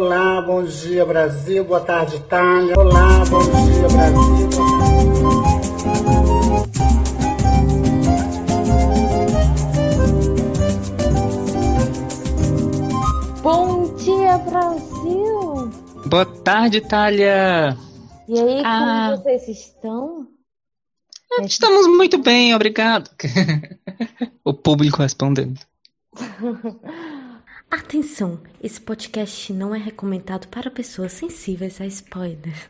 Olá, bom dia Brasil, boa tarde Itália. Olá, bom dia Brasil. Bom dia Brasil. Boa tarde Itália. E aí, Ah. como vocês estão? Estamos muito bem, obrigado. o público respondendo. Atenção, esse podcast não é recomendado para pessoas sensíveis a spoilers.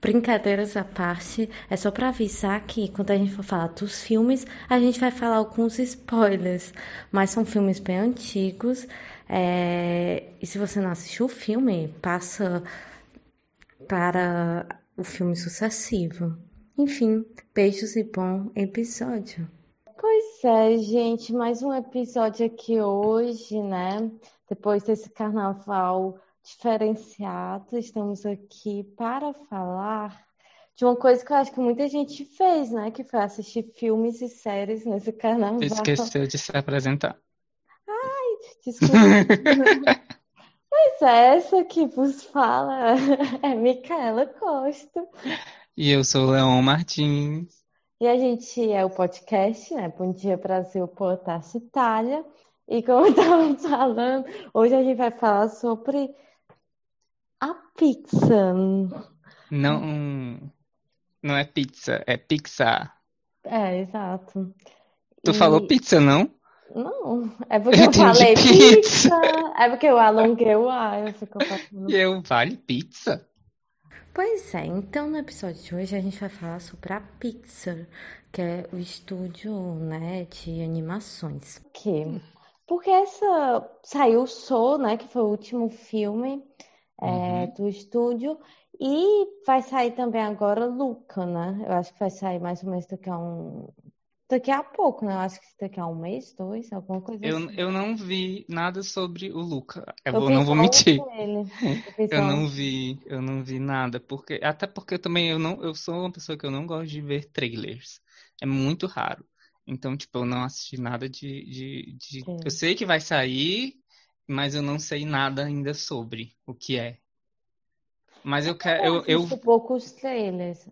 Brincadeiras à parte, é só para avisar que quando a gente for falar dos filmes, a gente vai falar alguns spoilers, mas são filmes bem antigos. é, E se você não assistiu o filme, passa para o filme sucessivo. Enfim, beijos e bom episódio. Pois é, gente, mais um episódio aqui hoje, né? Depois desse carnaval diferenciado, estamos aqui para falar de uma coisa que eu acho que muita gente fez, né? Que foi assistir filmes e séries nesse carnaval. Esqueceu de se apresentar. Desculpa. Pois é, essa que vos fala é Micaela Costa. E eu sou o Leon Martins. E a gente é o podcast, né? Bom Dia Brasil, Tarde Itália. E como eu estava falando, hoje a gente vai falar sobre a pizza. Não, não é pizza, é Pixar. É, exato. Tu E- falou pizza, não? Não, é porque Eu eu falei pizza. pizza. É porque eu alonguei o ar, eu fico passando. E eu, vale pizza? Pois é, então no episódio de hoje a gente vai falar sobre a Pixar, que é o estúdio, né, de animações. quê? Porque essa saiu o Soul, né, que foi o último filme é, Uhum. do estúdio, e vai sair também agora Luca, né? Eu acho que vai sair mais ou menos daqui a um daqui a pouco, né? Eu acho que daqui a um mês, dois, alguma coisa Eu, assim. eu não vi nada sobre o Luca. Eu Eu vou- não vou mentir. Eu Eu não vi, eu não vi nada, porque até porque eu também eu não, eu sou uma pessoa que eu não gosto de ver trailers. É muito raro. Então, tipo, eu não assisti nada de, de, de... Eu sei que vai sair, mas eu não sei nada ainda sobre o que é. Mas eu quero, eu, eu, poucos trailers.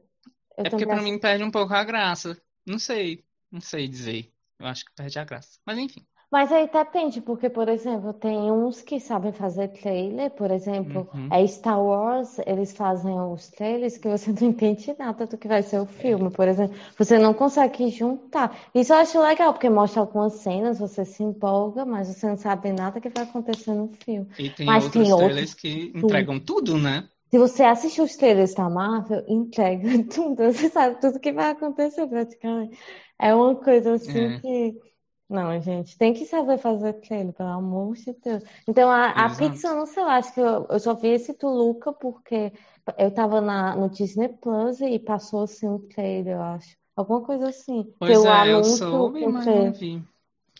Eu é porque pra mim perde um pouco a graça. Não sei, não sei dizer. Eu acho que perde a graça. Mas enfim. Mas aí depende, porque, por exemplo, tem uns que sabem fazer trailer, por exemplo, Uhum. é Star Wars, eles fazem os trailers que você não entende nada do que vai ser o filme, por exemplo, você não consegue juntar. Isso eu acho legal, porque mostra algumas cenas, você se empolga, mas você não sabe nada que vai acontecer no filme. E tem Mas outros tem outros trailers que entregam tudo, né? Se você assistir os trailers da Marvel, entrega tudo, você sabe tudo que vai acontecer praticamente. É uma coisa assim É. que. Não, gente, tem que saber fazer trailer, pelo amor de Deus. Então, a, a. Pixar, não sei, eu acho que eu, eu só vi esse Tuluca porque eu tava na, no Disney Plus e passou assim um trailer, eu acho. Alguma coisa assim. Pois é, eu soube, mas não vi.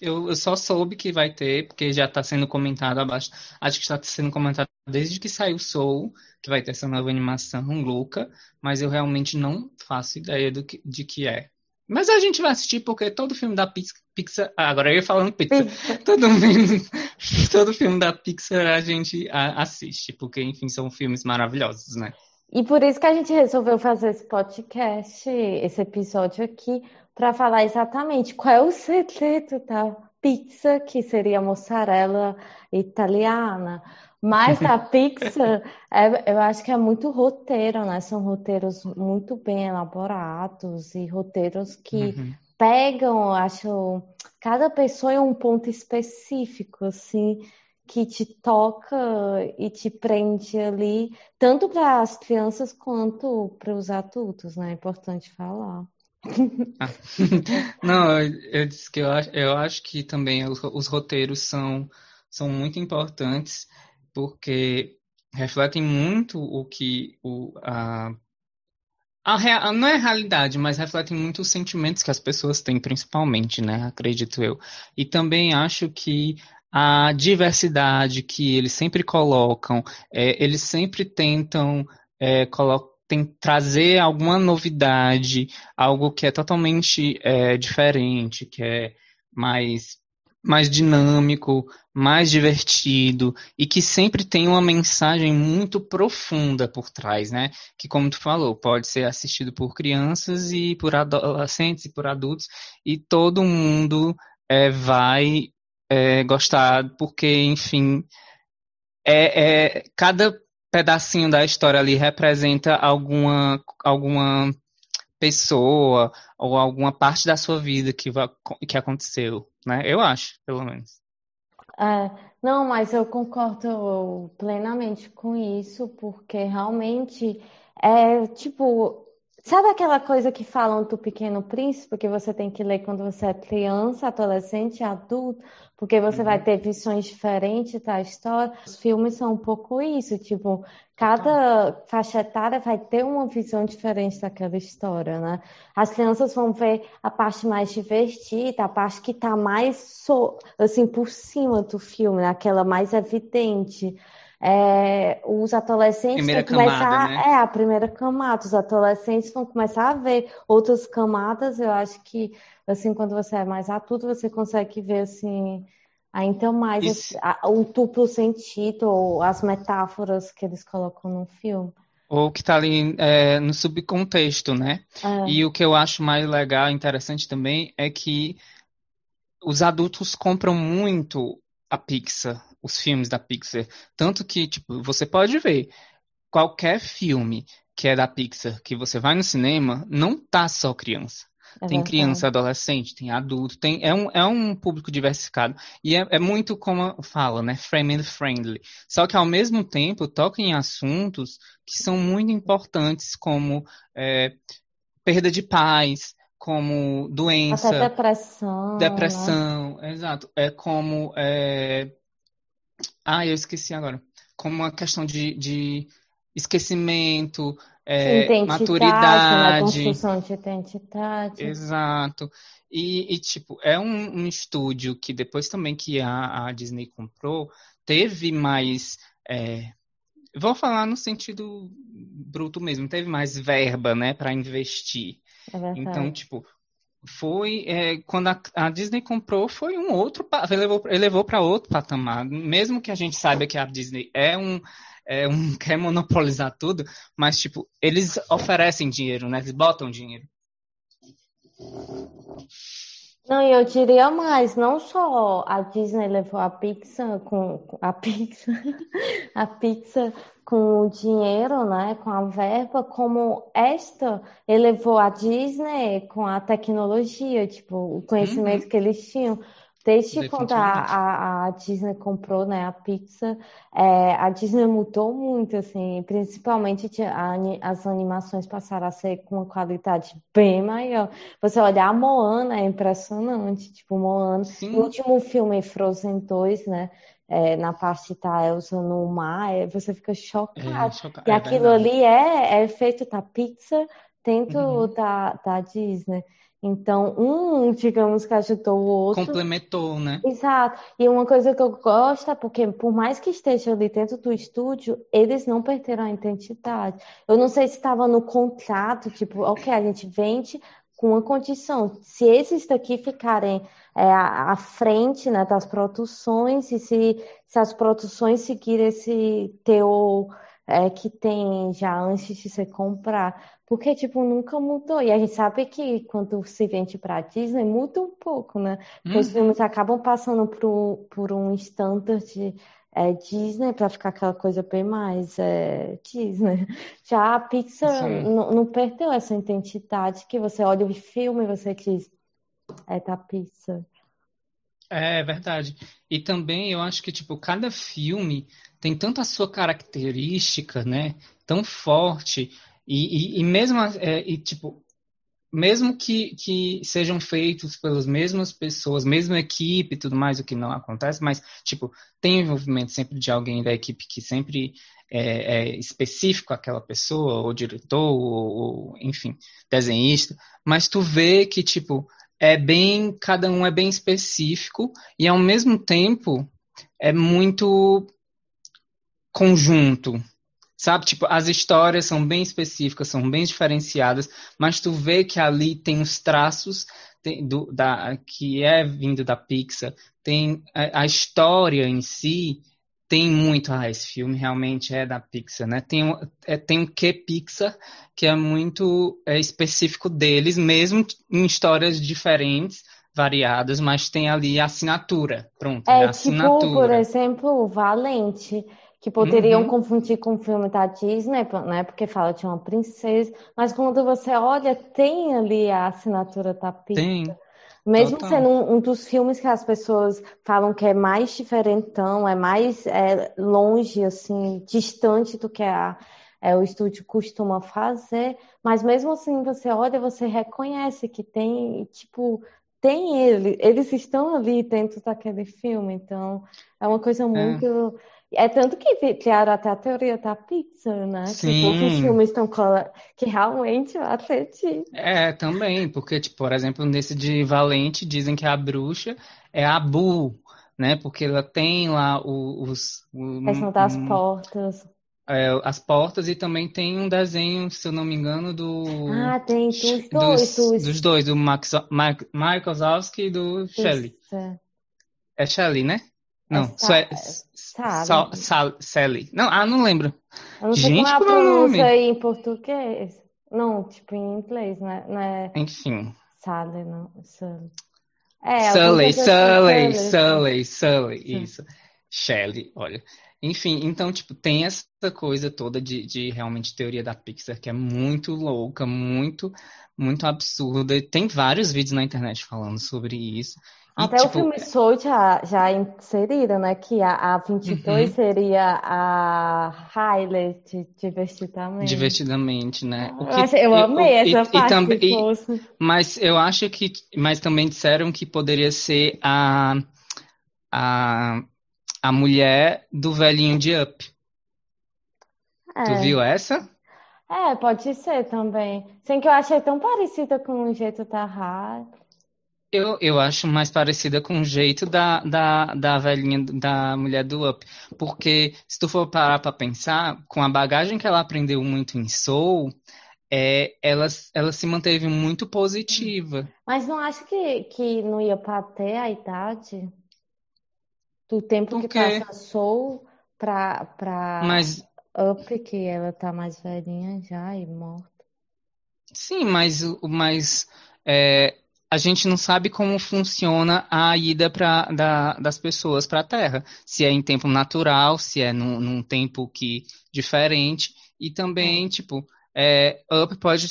Eu, eu só soube que vai ter, porque já está sendo comentado abaixo. Acho que está sendo comentado desde que saiu Soul, que vai ter essa nova animação, Luca, mas eu realmente não faço ideia do que, de que é. Mas a gente vai assistir porque todo filme da Pix- Pixar. Ah, agora eu ia falando Pixar. Todo filme, todo filme da Pixar a gente assiste, porque, enfim, são filmes maravilhosos, né? E por isso que a gente resolveu fazer esse podcast, esse episódio aqui, para falar exatamente qual é o segredo da pizza, que seria mozzarella italiana. Mas a pizza, é- eu acho que é muito roteiro, né? São roteiros muito bem elaborados e roteiros que Uhum. pegam, acho, cada pessoa em um ponto específico, assim, que te toca e te prende ali, tanto para as crianças quanto para os adultos, né? É importante falar. Ah. Não, eu, eu disse que eu acho, eu acho que também os, os roteiros são, são muito importantes porque refletem muito o que o, a, a, não é a realidade, mas refletem muito os sentimentos que as pessoas têm, principalmente, né? Acredito eu. E também acho que a diversidade que eles sempre colocam, é, eles sempre tentam é, tem, trazer alguma novidade, algo que é totalmente é, diferente, que é mais mais dinâmico, mais divertido e que sempre tem uma mensagem muito profunda por trás, né? Que, como tu falou, pode ser assistido por crianças e por adolescentes e por adultos e todo mundo é, vai é, gostar porque, enfim, é, é cada pedacinho da história ali representa alguma alguma pessoa ou alguma parte da sua vida que, que aconteceu, né? Eu acho, pelo menos. É, não, mas eu concordo plenamente com isso, porque realmente é tipo, sabe aquela coisa que falam do Pequeno Príncipe, que você tem que ler quando você é criança, adolescente, adulto? porque você uhum. vai ter visões diferentes da história. Os filmes são um pouco isso, tipo, cada faixa etária vai ter uma visão diferente daquela história, né? As crianças vão ver a parte mais divertida, a parte que está mais so, assim por cima do filme, né? aquela mais evidente. É, os adolescentes primeira vão começar, camada, né? é a primeira camada, os adolescentes vão começar a ver outras camadas. Eu acho que assim quando você é mais adulto você consegue ver assim então mais Isso... o duplo sentido ou as metáforas que eles colocam no filme. Ou que está ali é, no subcontexto, né? É. E o que eu acho mais legal, interessante também, é que os adultos compram muito a Pixar, os filmes da Pixar. Tanto que, tipo, você pode ver, qualquer filme que é da Pixar, que você vai no cinema, não tá só criança. É tem criança, adolescente, tem adulto, tem, é, um, é um público diversificado. E é, é muito como fala, né? Family friendly. Só que ao mesmo tempo toca em assuntos que são muito importantes, como é, perda de paz, como doença. Até depressão. Depressão, né? exato. É como. É... Ah, eu esqueci agora. Como uma questão de, de esquecimento, é, maturidade. Né? Construção de identidade. Exato. E, e tipo, é um, um, estúdio que depois também que a, a Disney comprou, teve mais. É, vou falar no sentido bruto mesmo, teve mais verba, né, para investir. É então, tipo, foi é, quando a, a, Disney comprou foi um outro elevou levou para outro patamar mesmo que a gente saiba que a Disney é um é um quer monopolizar tudo, mas tipo, eles oferecem dinheiro, né? Eles botam dinheiro. Não, eu diria mais, não só a Disney levou a Pixar com a Pixar, a Pixar com o dinheiro, né, com a verba, como esta elevou a Disney com a tecnologia, tipo, o conhecimento uhum. que eles tinham. Desde quando a, a, Disney comprou, né, a Pixar, é, a Disney mudou muito, assim, principalmente a, as animações passaram a ser com uma qualidade bem maior. Você olhar a Moana é impressionante, tipo, Moana, Sim. o último filme Frozen 2, né, é, na parte da Elsa no mar, é, você fica chocado. É, e é aquilo ali é, é feito da Pixar dentro uhum. da, da Disney. Então, um, digamos que ajudou o outro. Complementou, né? Exato. E uma coisa que eu gosto é porque, por mais que esteja ali dentro do estúdio, eles não perderam a identidade. Eu não sei se estava no contrato, tipo, ok, a gente vende com uma condição. Se esses daqui ficarem é, à, frente né, das produções e se, se as produções seguirem esse teor é, que tem já antes de você comprar. Porque, tipo, nunca mudou. E a gente sabe que quando se vende para Disney, muda um pouco, né? Uhum. os filmes acabam passando por, por um standard é, Disney para ficar aquela coisa bem mais é, Disney. Já a Pixar não perdeu essa identidade que você olha o filme e você diz, é da Pixar. É verdade. E também eu acho que, tipo, cada filme tem tanto a sua característica, né? Tão forte. E, e, e mesmo, é, e, tipo, mesmo que, que sejam feitos pelas mesmas pessoas, mesma equipe e tudo mais, o que não acontece, mas, tipo, tem envolvimento sempre de alguém da equipe que sempre é, é específico àquela pessoa, ou diretor, ou, ou, enfim, desenhista, mas tu vê que, tipo, é bem, cada um é bem específico e ao mesmo tempo é muito conjunto, sabe? Tipo, as histórias são bem específicas, são bem diferenciadas, mas tu vê que ali tem os traços tem, do, da, que é vindo da Pixar, tem a, a, história em si tem muito, ah, esse filme realmente é da Pixar, né? Tem, é, tem um que Pixar que é muito é, específico deles, mesmo em histórias diferentes, variadas, mas tem ali a assinatura, pronto, é, a assinatura. tipo, por exemplo, Valente, que poderiam uhum. confundir com o filme da Disney, né? Porque fala de uma princesa, mas quando você olha, tem ali a assinatura da Pixar. Tem. Mesmo Total. sendo um, um, dos filmes que as pessoas falam que é mais diferentão, é mais é, longe, assim, distante do que a, é, o estúdio costuma fazer, mas mesmo assim você olha, você reconhece que tem, tipo, tem ele, eles estão ali dentro daquele filme, então é uma coisa é. muito. É tanto que criaram até a teoria da Pixar, né? Sim. Que filmes estão que realmente acredito. É, também, porque, tipo, por exemplo, nesse de Valente, dizem que a bruxa é a Bu, né? Porque ela tem lá os. questão das um, portas. É, as portas e também tem um desenho, se eu não me engano, do. Ah, tem dos dois. Dos, dos dois, do Max, Mike, Michael Zowski e do Shelley. É Shelley, né? Não, é, Sally. Sal, Sally. Não, ah, não lembro. Eu não sei Gente, como é a pronúncia aí em português. Não, tipo em inglês, né? né? Enfim. Sally, não. Sally. É, Sully, Sully, Sully, Sully, isso. Shelley, olha. Enfim, então, tipo, tem essa coisa toda de, de realmente teoria da Pixar que é muito louca, muito, muito absurda. Tem vários vídeos na internet falando sobre isso. Até tipo, o filme Soul já, já inseriram, né? Que a, a 22 uhum. seria a highlight divertidamente. Divertidamente, né? O que, eu amei essa e, parte. E também, e, mas eu acho que. Mas também disseram que poderia ser a. a, a mulher do velhinho de Up. É. Tu viu essa? É, pode ser também. Sem que eu achei tão parecida com o jeito da Harry. Eu, eu acho mais parecida com o jeito da, da, da velhinha, da mulher do Up. Porque se tu for parar pra pensar, com a bagagem que ela aprendeu muito em Soul, é, ela, ela se manteve muito positiva. Mas não acho que, que não ia bater a idade do tempo Por que quê? passa Soul pra, pra mas... Up, que ela tá mais velhinha já e morta. Sim, mas, mas é, a gente não sabe como funciona a ida pra, da, das pessoas para a Terra. Se é em tempo natural, se é num, num tempo que diferente. E também, tipo, é, Up pode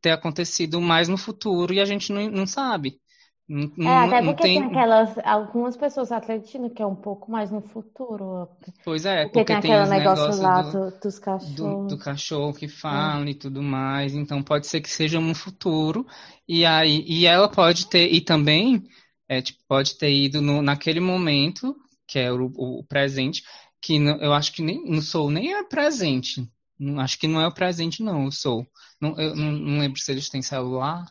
ter acontecido mais no futuro e a gente não, não sabe. Não, é, até porque tem... tem... aquelas, algumas pessoas acreditam que é um pouco mais no futuro. Pois é, porque, porque tem, aquele negócio, negócio lá do, dos cachorros. Do, do cachorro que fala é. e tudo mais. Então pode ser que seja no futuro. E aí e ela pode ter, e também é, tipo, pode ter ido no, naquele momento, que é o, o presente, que não, eu acho que nem no Soul nem é presente. Acho que não é o presente, não, o Soul. Não, eu não, não lembro se eles têm celular.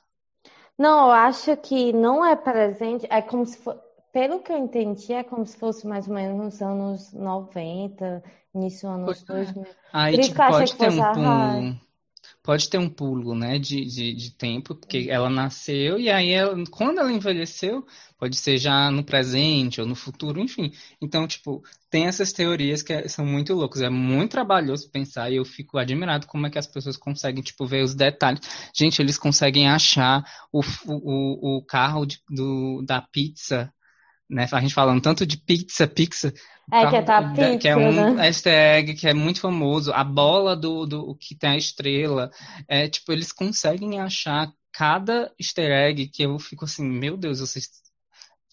Não, eu acho que não é presente, é como se for, pelo que eu entendi, é como se fosse mais ou menos nos anos 90, início dos anos 2000. É. Aí, tipo, pode ter um pulo, pode ter um pulo, né, de, de, de tempo, porque ela nasceu e aí, ela, quando ela envelheceu, pode ser já no presente ou no futuro, enfim. Então, tipo, tem essas teorias que são muito loucas. É muito trabalhoso pensar e eu fico admirado como é que as pessoas conseguem, tipo, ver os detalhes. Gente, eles conseguem achar o, o, o carro de, do, da pizza, né? A gente falando tanto de pizza, pizza. É, que é, pizza, que é um né? easter egg que é muito famoso. A bola do, do que tem a estrela. É, tipo, eles conseguem achar cada easter egg que eu fico assim, meu Deus, vocês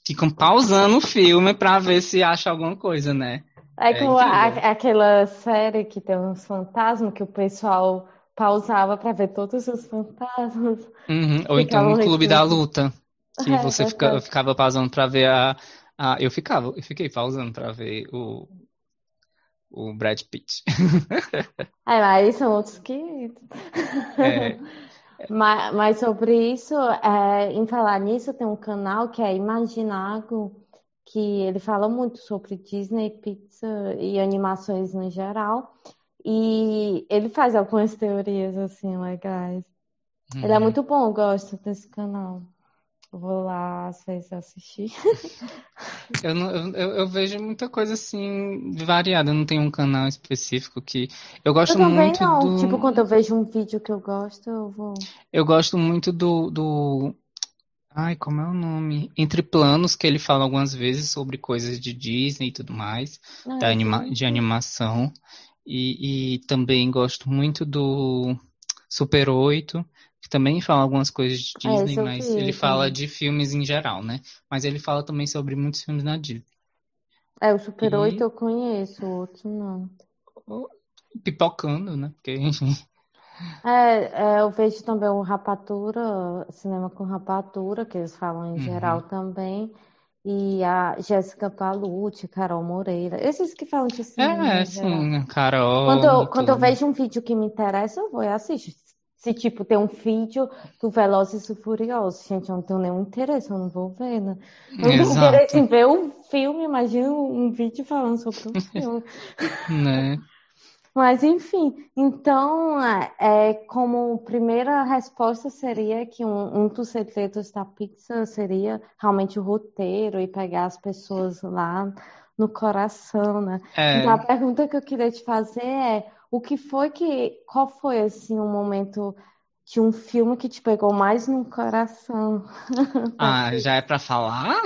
ficam pausando o filme para ver se acha alguma coisa, né? É, é como a, aquela série que tem uns fantasmas que o pessoal pausava para ver todos os fantasmas. Uhum. Ou então no Clube da Luta, que é, você fica, ficava pausando para ver a, a, Eu ficava, eu fiquei pausando para ver o, o Brad Pitt. é, mas são outros que. É. Mas, mas sobre isso, é, em falar nisso, tem um canal que é Imaginago, que ele fala muito sobre Disney, Pixar e animações no geral. E ele faz algumas teorias assim legais. Ele é uhum. muito bom, eu gosto desse canal. Vou lá vezes assistir. eu, não, eu, eu, vejo muita coisa assim variada. Eu não tenho um canal específico que eu gosto eu também muito não. do. Tipo quando eu vejo um vídeo que eu gosto, eu vou. Eu gosto muito do, do... Ai, como é o nome? Entre Planos, que ele fala algumas vezes sobre coisas de Disney e tudo mais, ah, da anima... de animação. E, e também gosto muito do Super 8, que também fala algumas coisas de é, Disney, é, mas ele fala de filmes em geral, né? Mas ele fala também sobre muitos filmes na Disney. É, o Super e... 8 eu conheço, o outro não. Pipocando, né? Porque, É, é, eu vejo também o Rapatura, cinema com Rapatura, que eles falam em uhum. geral também. E a Jéssica Palucci, Carol Moreira, esses que falam de cinema. É, sim, Carol. Quando eu, quando eu vejo um vídeo que me interessa, eu vou e assisto. Se, tipo, tem um vídeo do Velozes e Furiosos, gente, eu não tenho nenhum interesse, eu não vou ver, né? Eu não tenho interesse em ver um filme, imagina um vídeo falando sobre um filme. né? Mas, enfim, então, é, é, como primeira resposta seria que um, um dos segredos da pizza seria realmente o roteiro e pegar as pessoas lá no coração, né? É... Então, a pergunta que eu queria te fazer é o que foi que. Qual foi, assim, um momento de um filme que te pegou mais no coração? Ah, já é pra falar?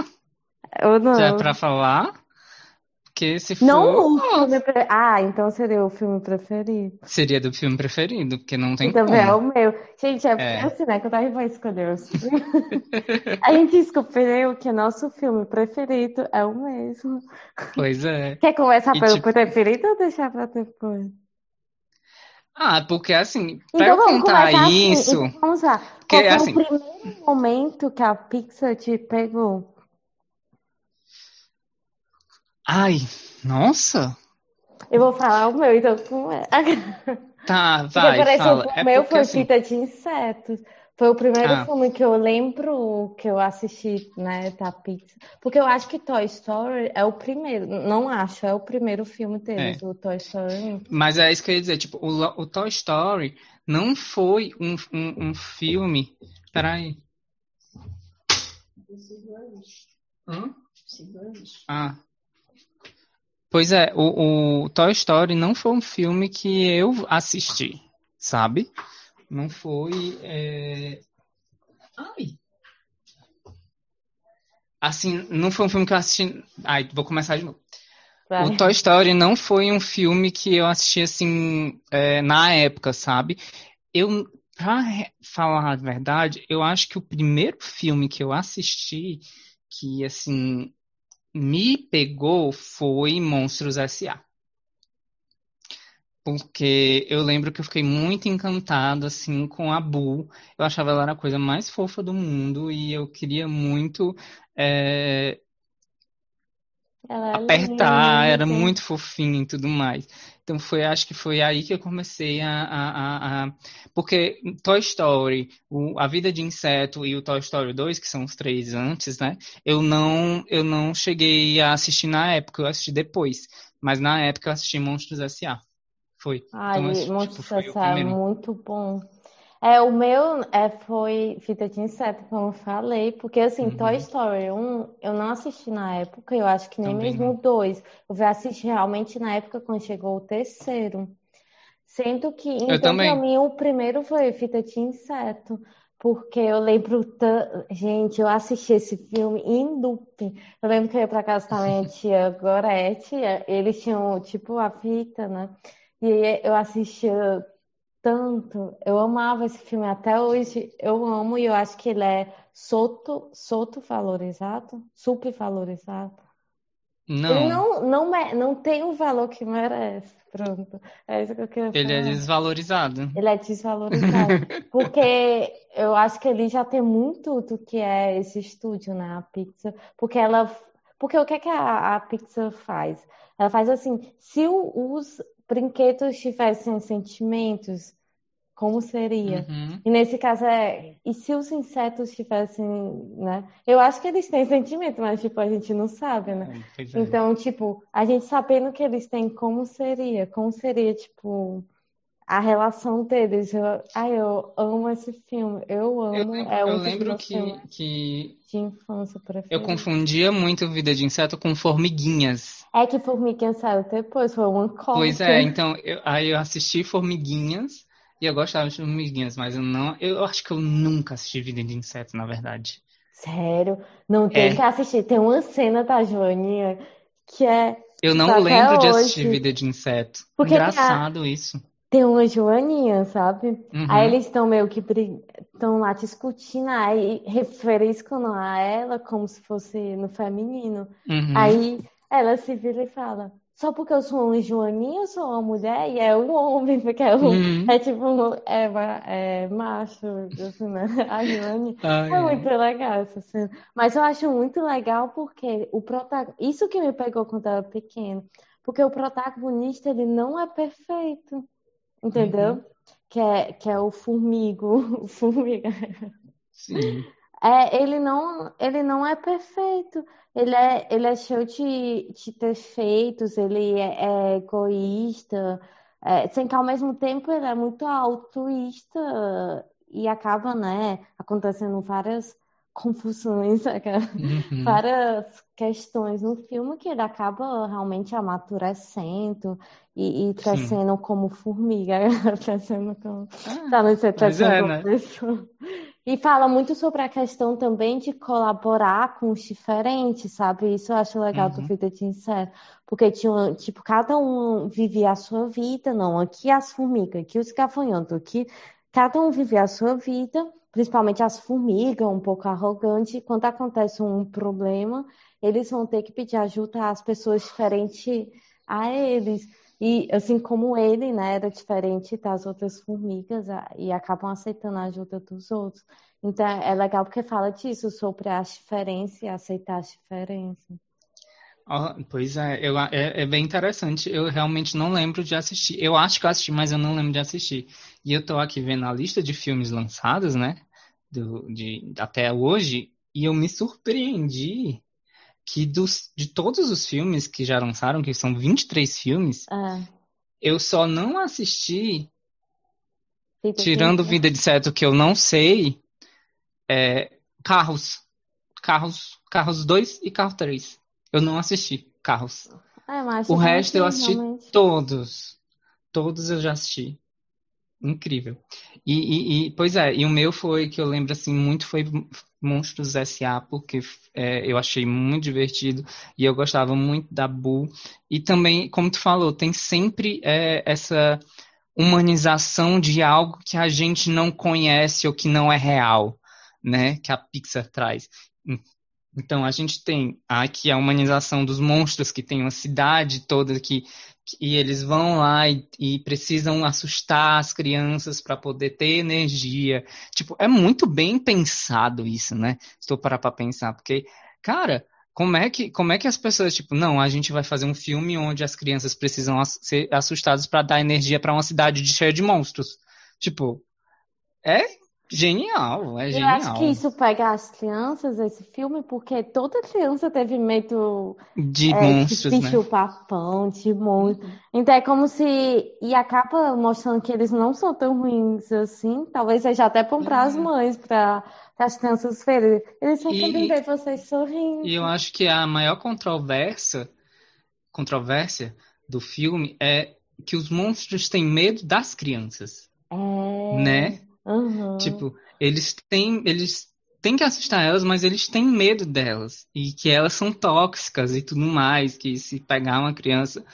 Ou não? Já é pra falar? Porque se for. Não o filme pre... Ah, então seria o filme preferido. Seria do filme preferido, porque não tem então, como. é o meu. Gente, é, é. assim, né? Que eu tava vai escolher os A gente escolheu que nosso filme preferido é o mesmo. Pois é. Quer começar e, pelo tipo... preferido ou deixar pra depois? Ah, porque assim, pra então, contar assim. isso. Então, vamos lá. Qual foi assim... o primeiro momento que a Pixar te pegou? Ai, nossa! Eu vou falar o meu, então é? Tá, vai, Porque, fala. O é meu foi assim... Fita de Insetos. Foi o primeiro ah. filme que eu lembro que eu assisti, né, da Pixar. Porque eu acho que Toy Story é o primeiro. Não acho, é o primeiro filme deles, é. o Toy Story. Mas é isso que eu ia dizer, tipo, o, o Toy Story não foi um, um, um filme... Peraí. Hã? Ah, Pois é, o, o, Toy Story não foi um filme que eu assisti, sabe? Não foi. É... Ai! Assim, não foi um filme que eu assisti. Ai, vou começar de novo. Vai. O Toy Story não foi um filme que eu assisti assim é, na época, sabe? Eu, pra falar a verdade, eu acho que o primeiro filme que eu assisti que assim me pegou foi Monstros S.A. Porque eu lembro que eu fiquei muito encantado, assim, com a Bu. Eu achava ela a coisa mais fofa do mundo e eu queria muito é, apertar, era muito fofinha e tudo mais. Então foi, acho que foi aí que eu comecei a, a, a, porque Toy Story, o, a Vida de Inseto e o Toy Story 2, que são os três antes, né? Eu não, eu não cheguei a assistir na época, eu assisti depois. Mas na época eu assisti Monstros S.A. Foi. Ai, então, Monstros tipo, S.A. é muito bom. É, o meu é, foi Fita de Inseto, como eu falei, porque assim, uhum. Toy Story 1 eu não assisti na época, eu acho que nem Também mesmo o 2. Eu vi assistir realmente na época quando chegou o terceiro. Sendo que, então, pra mim, o primeiro foi Fita de Inseto. Porque eu lembro, gente, eu assisti esse filme em looping. Eu lembro que eu ia pra casa da minha tia Gorete, eles tinham, tipo, a fita, né? E eu assistia tanto. Eu amava esse filme até hoje. Eu amo e eu acho que ele é soto, soto valorizado, super valorizado. Não. Ele não, não, não tem o valor que merece. Pronto. É isso que eu queria falar. Ele é desvalorizado. Ele é desvalorizado. porque eu acho que ele já tem muito do que é esse estúdio, né? A Pixar. Porque ela. Porque o que, é que a, a Pixar faz? Ela faz assim, se os brinquedos tivessem sentimentos, como seria? Uhum. E nesse caso é, e se os insetos tivessem, né? Eu acho que eles têm sentimento, mas tipo a gente não sabe, né? É, é. Então, tipo, a gente sabendo que eles têm, como seria? Como seria, tipo, a relação deles. Eu, ai, eu amo esse filme. Eu amo. Eu lembro, é um eu lembro que, que de infância preferido. eu confundia muito Vida de Inseto com Formiguinhas. É que Formiguinha saiu depois, foi uma cópia. Pois é, então eu, aí eu assisti Formiguinhas e eu gostava de Formiguinhas, mas eu não, eu acho que eu nunca assisti Vida de Inseto, na verdade. Sério? Não tem É. que assistir. Tem uma cena da Joaninha que é. Eu não lembro de hoje. assistir Vida de Inseto. Porque tem a- Engraçado isso. Tem uma Joaninha, sabe? Uhum. Aí eles estão meio que estão lá discutindo, aí referiscam a ela como se fosse no feminino. Uhum. Aí ela se vira e fala: Só porque eu sou uma Joaninha, eu sou uma mulher e é um homem, porque é, um, Uhum. é tipo, é, ma- é macho, assim, né? A Joaninha. Ai, É ai. muito legal essa cena. Mas eu acho muito legal porque o prota... isso que me pegou quando eu era pequeno. Porque o protagonista, ele não é perfeito. Entendeu? Uhum. Que é, que é o formigo. O formiga. Sim. É, ele não, ele não é perfeito. Ele é, ele é cheio de, de defeitos, ele é, é egoísta, é, sem que ao mesmo tempo ele é muito altruísta e acaba, né, acontecendo várias confusões? Uhum. várias questões no filme que ele acaba realmente amadurecendo e, e crescendo como formiga, crescendo como Ah, Tá Mas crescendo é, como né? pessoa. E fala muito sobre a questão também de colaborar com os diferentes, sabe? Isso eu acho legal do Uhum. Vida de Inseto. Porque tinha, tipo, cada um vivia a sua vida, não, aqui as formigas, aqui os gafanhotos, aqui cada um vivia a sua vida, principalmente as formigas, um pouco arrogantes, e quando acontece um problema, eles vão ter que pedir ajuda às pessoas diferentes a eles. E assim como ele, né, era diferente das outras formigas e acabam aceitando a ajuda dos outros. Então é legal porque fala disso, sobre as diferenças e aceitar as diferenças. Ó, pois é, eu, é, é bem interessante. Eu realmente não lembro de assistir. Eu acho que eu assisti, mas eu não lembro de assistir. E eu tô aqui vendo a lista de filmes lançados, né? Do, de, até hoje, e eu me surpreendi que dos, de todos os filmes que já lançaram, que são 23 filmes, É, eu só não assisti, tirando. Vida de Seto, que eu não sei, é, Carros. Carros, Carros 2 e Carro 3. Eu não assisti Carros. É, O resto eu assisti realmente- todos. Todos eu já assisti. Incrível. E, e- e, pois é, e o meu foi, que eu lembro assim, muito foi Monstros S.A., porque é, eu achei muito divertido e eu gostava muito da Boo. E também, como tu falou, tem sempre é, essa humanização de algo que a gente não conhece ou que não é real, né? Que a Pixar traz. Então, a gente tem aqui a humanização dos monstros, que tem uma cidade toda que, que eles vão lá e, e precisam assustar as crianças para poder ter energia. Tipo, é muito bem pensado isso, né? Estou parar para pensar, porque, cara, como é que, como é que as pessoas, tipo, não, a gente vai fazer um filme onde as crianças precisam ass- ser assustadas para dar energia para uma cidade de- cheia de monstros? Tipo, é genial, é Eu acho genial. que isso pega as crianças, esse filme, porque toda criança teve medo De é, monstros, de né? bicho-papão, de monstro. Então é como se. E acaba mostrando que eles não são tão ruins assim. Talvez seja até bom para as É. mães, para as crianças verem. Eles só querem ver vocês sorrindo. E eu acho que a maior controvérsia, controvérsia do filme é que os monstros têm medo das crianças, É. né? Aham. Tipo, eles têm, eles têm que assustar elas, mas eles têm medo delas e que elas são tóxicas e tudo mais, que se pegar uma criança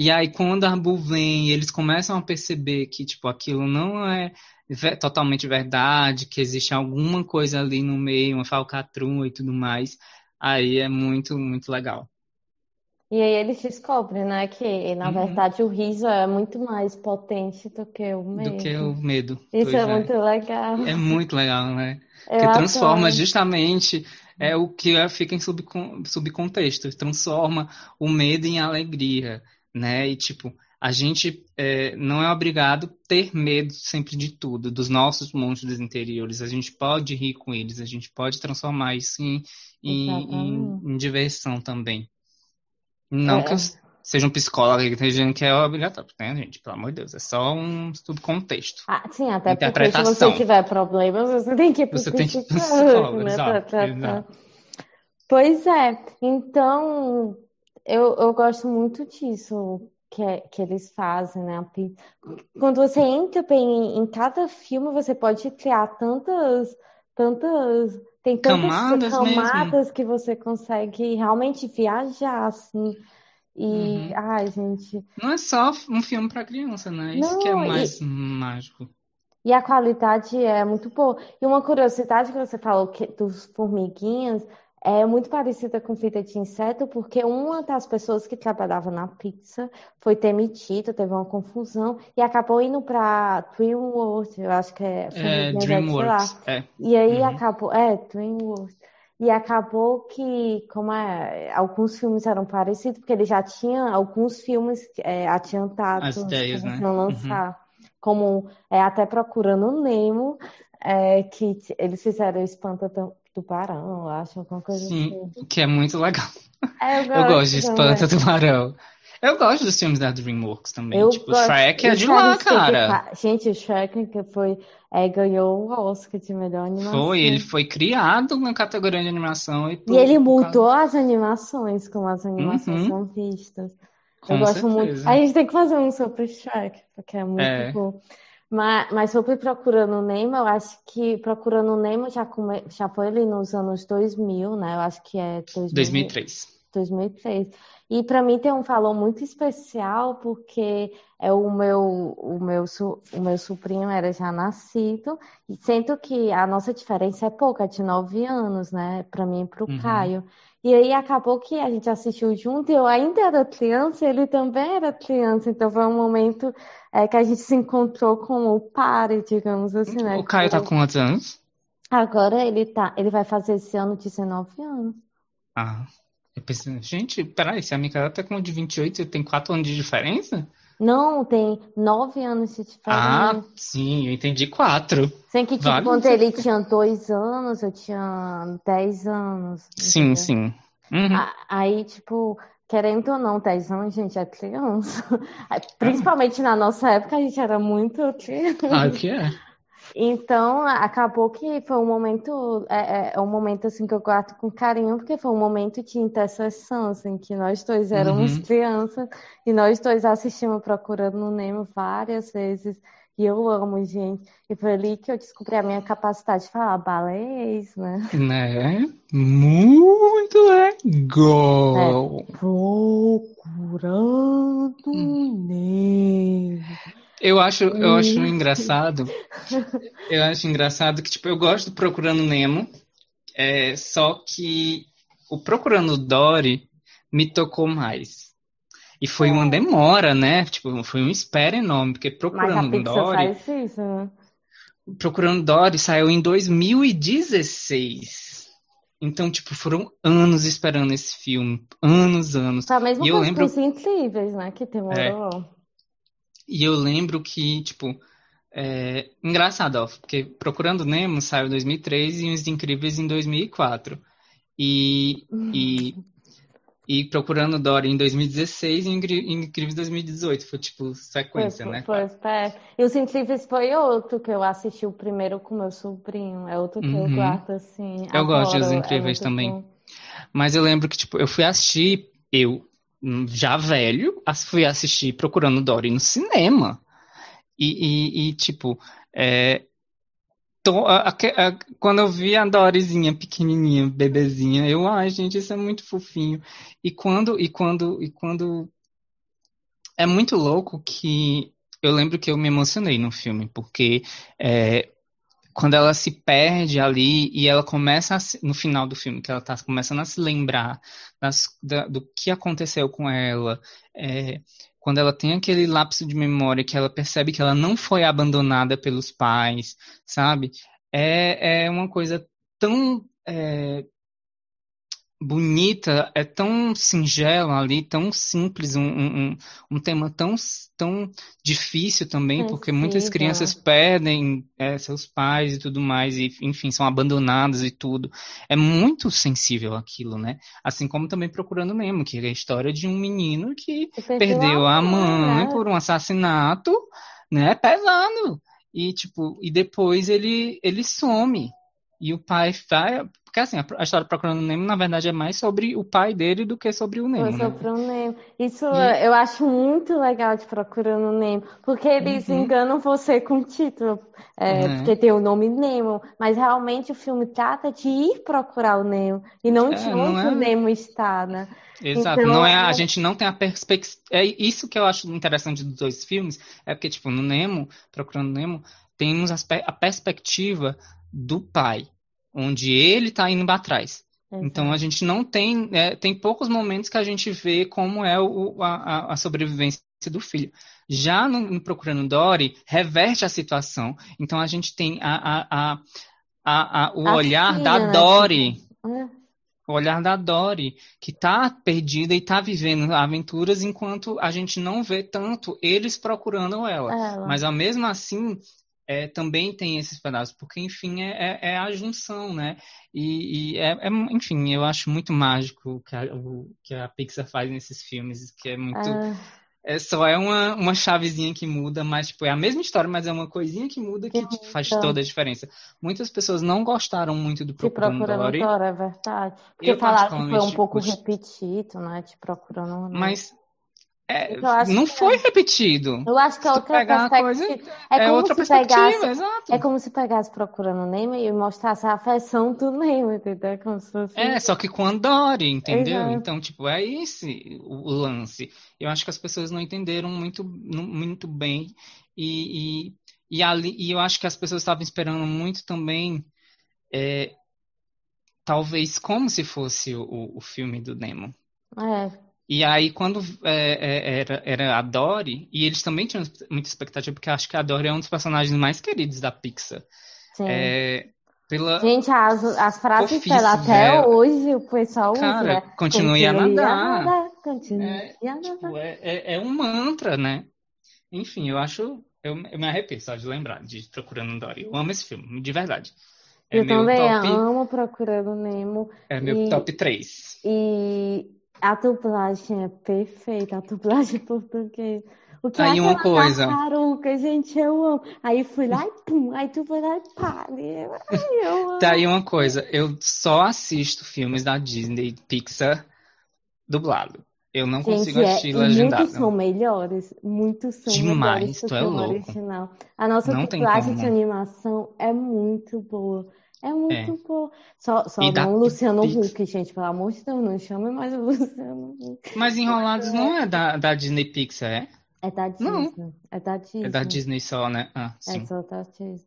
e aí quando a Arbu vem, eles começam a perceber que tipo aquilo não é totalmente verdade, que existe alguma coisa ali no meio, uma falcatrua e tudo mais. Aí é muito, muito legal. E aí eles descobrem, né, que na Uhum. verdade o riso é muito mais potente do que o Do que medo. o medo. Isso é é. muito legal. É muito legal, né? Eu Porque transforma adoro. justamente é o que é- fica em subcon- subcontexto, transforma o medo em alegria, né? E tipo, a gente é, não é obrigado a ter medo sempre de tudo, dos nossos monstros interiores. A gente pode rir com eles, a gente pode transformar isso em, em, em- em diversão também. Não É. que eu seja um psicólogo que dizendo que é obrigatório, né, gente? Pelo amor de Deus, é só um subcontexto. Ah, sim, até porque se você tiver problemas, você tem que ir para o psicólogo, né, exato, exato. Pois é, então eu, eu gosto muito disso que, é, que eles fazem, né? Quando você entra bem em cada filme, você pode criar tantas, tantas, tem tantas camadas, camadas que você consegue realmente viajar, assim. E, uhum. ai, gente. Não é só um filme para criança, né? Isso Não, que é mais e... mágico. E a qualidade é muito boa. E uma curiosidade que você falou que, dos formiguinhas é muito parecida com fita de inseto, porque uma das pessoas que trabalhava na pizza foi demitida, teve uma confusão e acabou indo para DreamWorks, eu acho que é. É, DreamWorks, é. E aí uhum. acabou, é, DreamWorks. E acabou que, como é, alguns filmes eram parecidos, porque ele já tinha alguns filmes é, adiantados As ideias, né? lançar. Uhum. Como é, até procurando Nemo, é, que eles fizeram Espanta Tubarão, eu acho, alguma coisa Sim, assim. que é muito legal. É, eu, gosto, eu gosto de Espanta Tubarão. Eu gosto dos filmes da DreamWorks também. Eu tipo, gosto. Shrek é de lá, cara. Gente, o Shrek que foi, é, ganhou o Oscar de melhor animação. Foi, ele foi criado na categoria de animação. E, e ele mudou as animações, como as animações uhum. são vistas. Com eu gosto certeza. muito. A gente tem que fazer um sobre Shrek, porque é muito é. bom. Mas, mas sobre Procurando Nemo, eu acho que Procurando Nemo já, come, já foi ali nos anos 2000, né? Eu acho que é 2000, 2003. 2003. E para mim tem um valor muito especial porque é o meu o meu o meu sobrinho era já nascido e sinto que a nossa diferença é pouca, é de nove anos, né? Para mim e para o uhum. Caio. E aí acabou que a gente assistiu junto, eu ainda era criança, ele também era criança, então foi um momento é, que a gente se encontrou com o pare, digamos assim, né? O Caio tá com quantos anos? Agora ele tá, ele vai fazer esse ano 19 anos. Ah, eu pensei, gente, peraí, se a Micaela tá com de 28, tem 4 anos de diferença? Não, tem 9 anos de diferença. Ah, sim, eu entendi 4. Sem que, tipo, vale. quando ele tinha 2 anos, eu tinha 10 anos. Sim, entendeu? sim. Uhum. Aí, tipo, querendo ou não, 10 anos, a gente é criança. Principalmente na nossa época, a gente era muito criança. Ah, que é? Então, acabou que foi um momento, é, é, um momento assim que eu guardo com carinho, porque foi um momento de interseção, assim, que nós dois éramos uhum. crianças e nós dois assistimos Procurando no Nemo várias vezes. E eu amo, gente. E foi ali que eu descobri a minha capacidade de falar balês, né? Né? Muito legal. É, procurando hum. Nemo. Eu acho, eu acho engraçado. Eu acho engraçado que, tipo, eu gosto do Procurando Nemo, é, só que o Procurando Dory me tocou mais. E foi é. uma demora, né? Tipo, foi um espera enorme, porque Procurando Dory. Faz isso, né? Procurando Dory saiu em 2016. Então, tipo, foram anos esperando esse filme. Anos, anos. Tá mesmo e eu lembro... incríveis, né? Que demorou. É. E eu lembro que, tipo, é... engraçado, ó, porque Procurando Nemo saiu em 2003 e Os Incríveis em 2004. E, e, e Procurando Dory em 2016 e Incríveis em 2018. Foi, tipo, sequência, foi, né? Foi, é. E Os Incríveis foi outro que eu assisti o primeiro com meu sobrinho. É outro que uhum. eu guardo, assim. Eu gosto de Os é Incríveis é também. Bom. Mas eu lembro que, tipo, eu fui assistir, eu, já velho, fui assistir Procurando Dory no cinema. E, e, e tipo, é, tô, a, a, quando eu vi a Doryzinha pequenininha, bebezinha, eu, ai, gente, isso é muito fofinho. E quando, e quando, e quando. É muito louco que eu lembro que eu me emocionei no filme, porque é, quando ela se perde ali e ela começa a, no final do filme que ela está começando a se lembrar das, da, do que aconteceu com ela é, quando ela tem aquele lapso de memória que ela percebe que ela não foi abandonada pelos pais sabe? É, é uma coisa tão é, bonita, é tão singela ali, tão simples, um, um, um tema tão, tão difícil também, porque muitas crianças perdem é, seus pais e tudo mais, e enfim, são abandonadas e tudo. É muito sensível aquilo, né? Assim como também Procurando Nemo, que é a história de um menino que perdeu a mãe né? por um assassinato, né? Pesado. E, tipo, e depois ele, ele some. E o pai vai, porque assim, a história Procurando o Nemo, na verdade, é mais sobre o pai dele do que sobre o Nemo. Né? Sobre o Nemo. Isso e... eu acho muito legal de Procurando o Nemo, porque eles uhum. enganam você com o título, é, uhum. porque tem o nome Nemo, mas realmente o filme trata de ir procurar o Nemo e não é, de onde é... o Nemo está, né? Exato, então, não é, a é gente não tem a perspectiva. É isso que eu acho interessante dos dois filmes, é porque, tipo, no Nemo, Procurando Nemo, temos a perspectiva do pai onde ele está indo atrás. Exato. Então a gente não tem, é, tem poucos momentos que a gente vê como é o, a, a sobrevivência do filho. Já no, no, Procurando Dory, reverte a situação. Então a gente tem a, a, o olhar da né? Dory. É. O olhar da Dory, que está perdida e está vivendo aventuras enquanto a gente não vê tanto eles procurando ela. ela. Mas, ao mesmo assim, é, também tem esses pedaços, porque, enfim, é, é, é a junção, né? E, e é, é, enfim, eu acho muito mágico o que, a, o que a Pixar faz nesses filmes, que é muito. Ah. É, só é uma, uma chavezinha que muda, mas tipo, é a mesma história, mas é uma coisinha que muda que tipo, faz toda a diferença. Muitas pessoas não gostaram muito do Procurando, procurando Dory. Dory. é verdade. Porque falaram que foi um pouco repetido, né? De Procurando. Mas é, não foi é, repetido. Eu acho que é outra perspectiva. Coisa, é, é outra perspectiva, pegasse, exato. É como se pegasse procurando o Neymar e mostrasse a afeição do Neymar, entendeu? Como se fosse... É, só que com a Dory, entendeu? Exato. Então, tipo, é esse o, o, lance. Eu acho que as pessoas não entenderam muito, muito bem. E, e, e, ali, e eu acho que as pessoas estavam esperando muito também. É, talvez como se fosse o, o filme do Nemo. É, e aí, quando é, é, era, era a Dory, e eles também tinham muita expectativa, porque acho que a Dory é um dos personagens mais queridos da Pixar. Sim. É, pela Gente, as, as frases dela até dela. hoje o pessoal Cara, usa. Né? Continue, a nadar. nadar continue é, a nadar. Tipo, é, é, é, um mantra, né? Enfim, eu acho. Eu, eu me arrepio só de lembrar de Procurando Dory. Eu amo esse filme, de verdade. É eu também top, amo Procurando Nemo. É meu e, top 3. E a dublagem é perfeita, a dublagem portuguesa. O que aí é uma coisa. Taruca, gente, eu amo. Aí fui lá e pum, aí tu foi lá e pá. Eu amo. Tá aí uma coisa, eu só assisto filmes da Disney Pixar dublado. Eu não gente, consigo assistir é, legendado. Muitos são melhores, muitos são Demais, melhores tu é louco. original. A nossa não dublagem de animação é muito boa. É muito é. bom. Só, só não da... Luciano Huck, gente, pelo amor de Deus, não chame mais o Luciano Huck. Mas Enrolados não é da, da Disney Pixar, é? É da Disney. Não. É da Disney. É da Disney só, né? Ah, é sim. É só da Disney.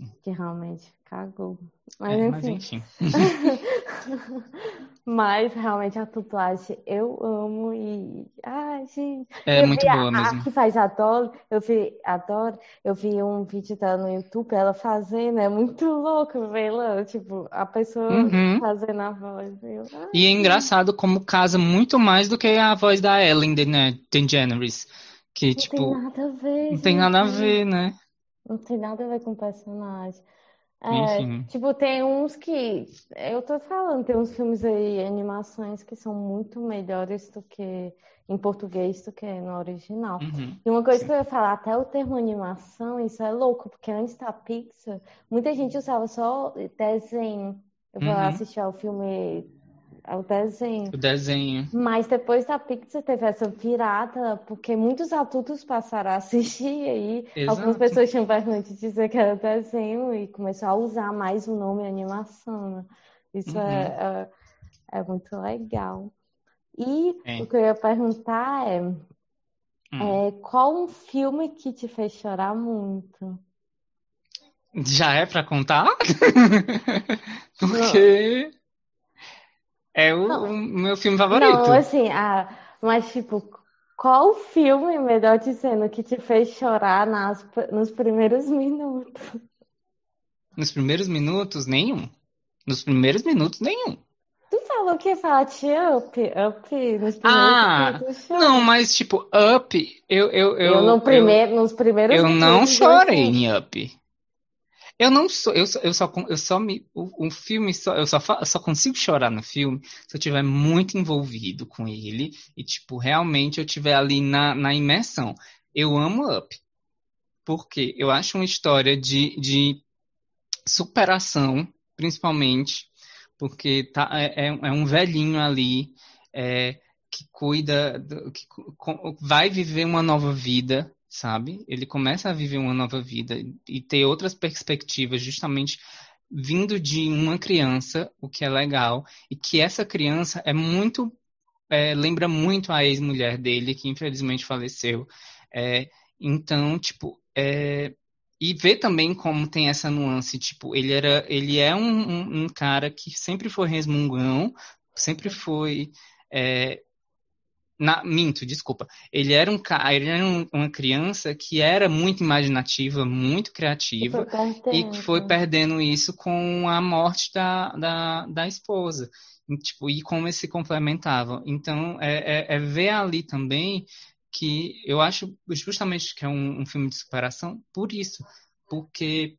Hum. Que realmente cagou. Mas, é, enfim. Mas, enfim. Mas realmente a dublagem eu amo e. Ai, gente. É muito boa a, mesmo. A que faz adoro, eu vi, adoro, eu vi um vídeo dela no YouTube, ela fazendo, é muito louco ver ela, tipo, a pessoa uhum. fazendo a voz. Eu, e é engraçado como casa muito mais do que a voz da Ellen DeGeneres. Que, não tipo. Não tem nada a ver. Não tem nada a ver, né? Não tem nada a ver com o personagem. É, tipo, tem uns que. Eu tô falando, tem uns filmes aí, animações que são muito melhores do que em português do que no original. Uhum. E uma coisa Sim. que eu ia falar, até o termo animação, isso é louco, porque antes da Pixar, muita gente usava só desenho. Eu vou uhum. assistir ao filme é o desenho. O desenho. Mas depois da Pixar teve essa virada, porque muitos adultos passaram a assistir aí. Exato. Algumas pessoas tinham vergonha de dizer que era desenho e começou a usar mais o nome animação. Né? Isso uhum. é, é, é, muito legal. E é. o que eu ia perguntar é, hum. é qual um filme que te fez chorar muito? Já é para contar? Porque é o, o, meu filme favorito. Não, assim, ah, mas tipo, qual filme, melhor dizendo, que te fez chorar nas, nos primeiros minutos? Nos primeiros minutos, nenhum. Nos primeiros minutos, nenhum. Tu falou que fala de Up, Up nos primeiros Ah, não, mas tipo, Up, eu... Eu, eu, eu, no primeiro, eu nos primeiros Eu não chorei em Up. Eu não sou, eu, eu só, eu só me, o filme só, eu só, só consigo chorar no filme se eu tiver muito envolvido com ele e tipo realmente eu tiver ali na, na imersão. Eu amo Up, porque eu acho uma história de, de superação, principalmente, porque tá, é, é, é um velhinho ali é, que cuida, que vai viver uma nova vida, sabe? Ele começa a viver uma nova vida e ter outras perspectivas, justamente vindo de uma criança, o que é legal, e que essa criança é muito é, lembra muito a ex-mulher dele, que infelizmente faleceu. É, então, tipo, é, e ver também como tem essa nuance, tipo, ele era, ele é um, um, um cara que sempre foi resmungão, sempre foi é, na, minto, desculpa. Ele era um ele era um, uma criança que era muito imaginativa, muito criativa e, que foi perdendo isso com a morte da, da, da esposa. E, tipo, e como eles se complementavam. Então, é, é, é ver ali também que eu acho justamente que é um, um filme de superação por isso, porque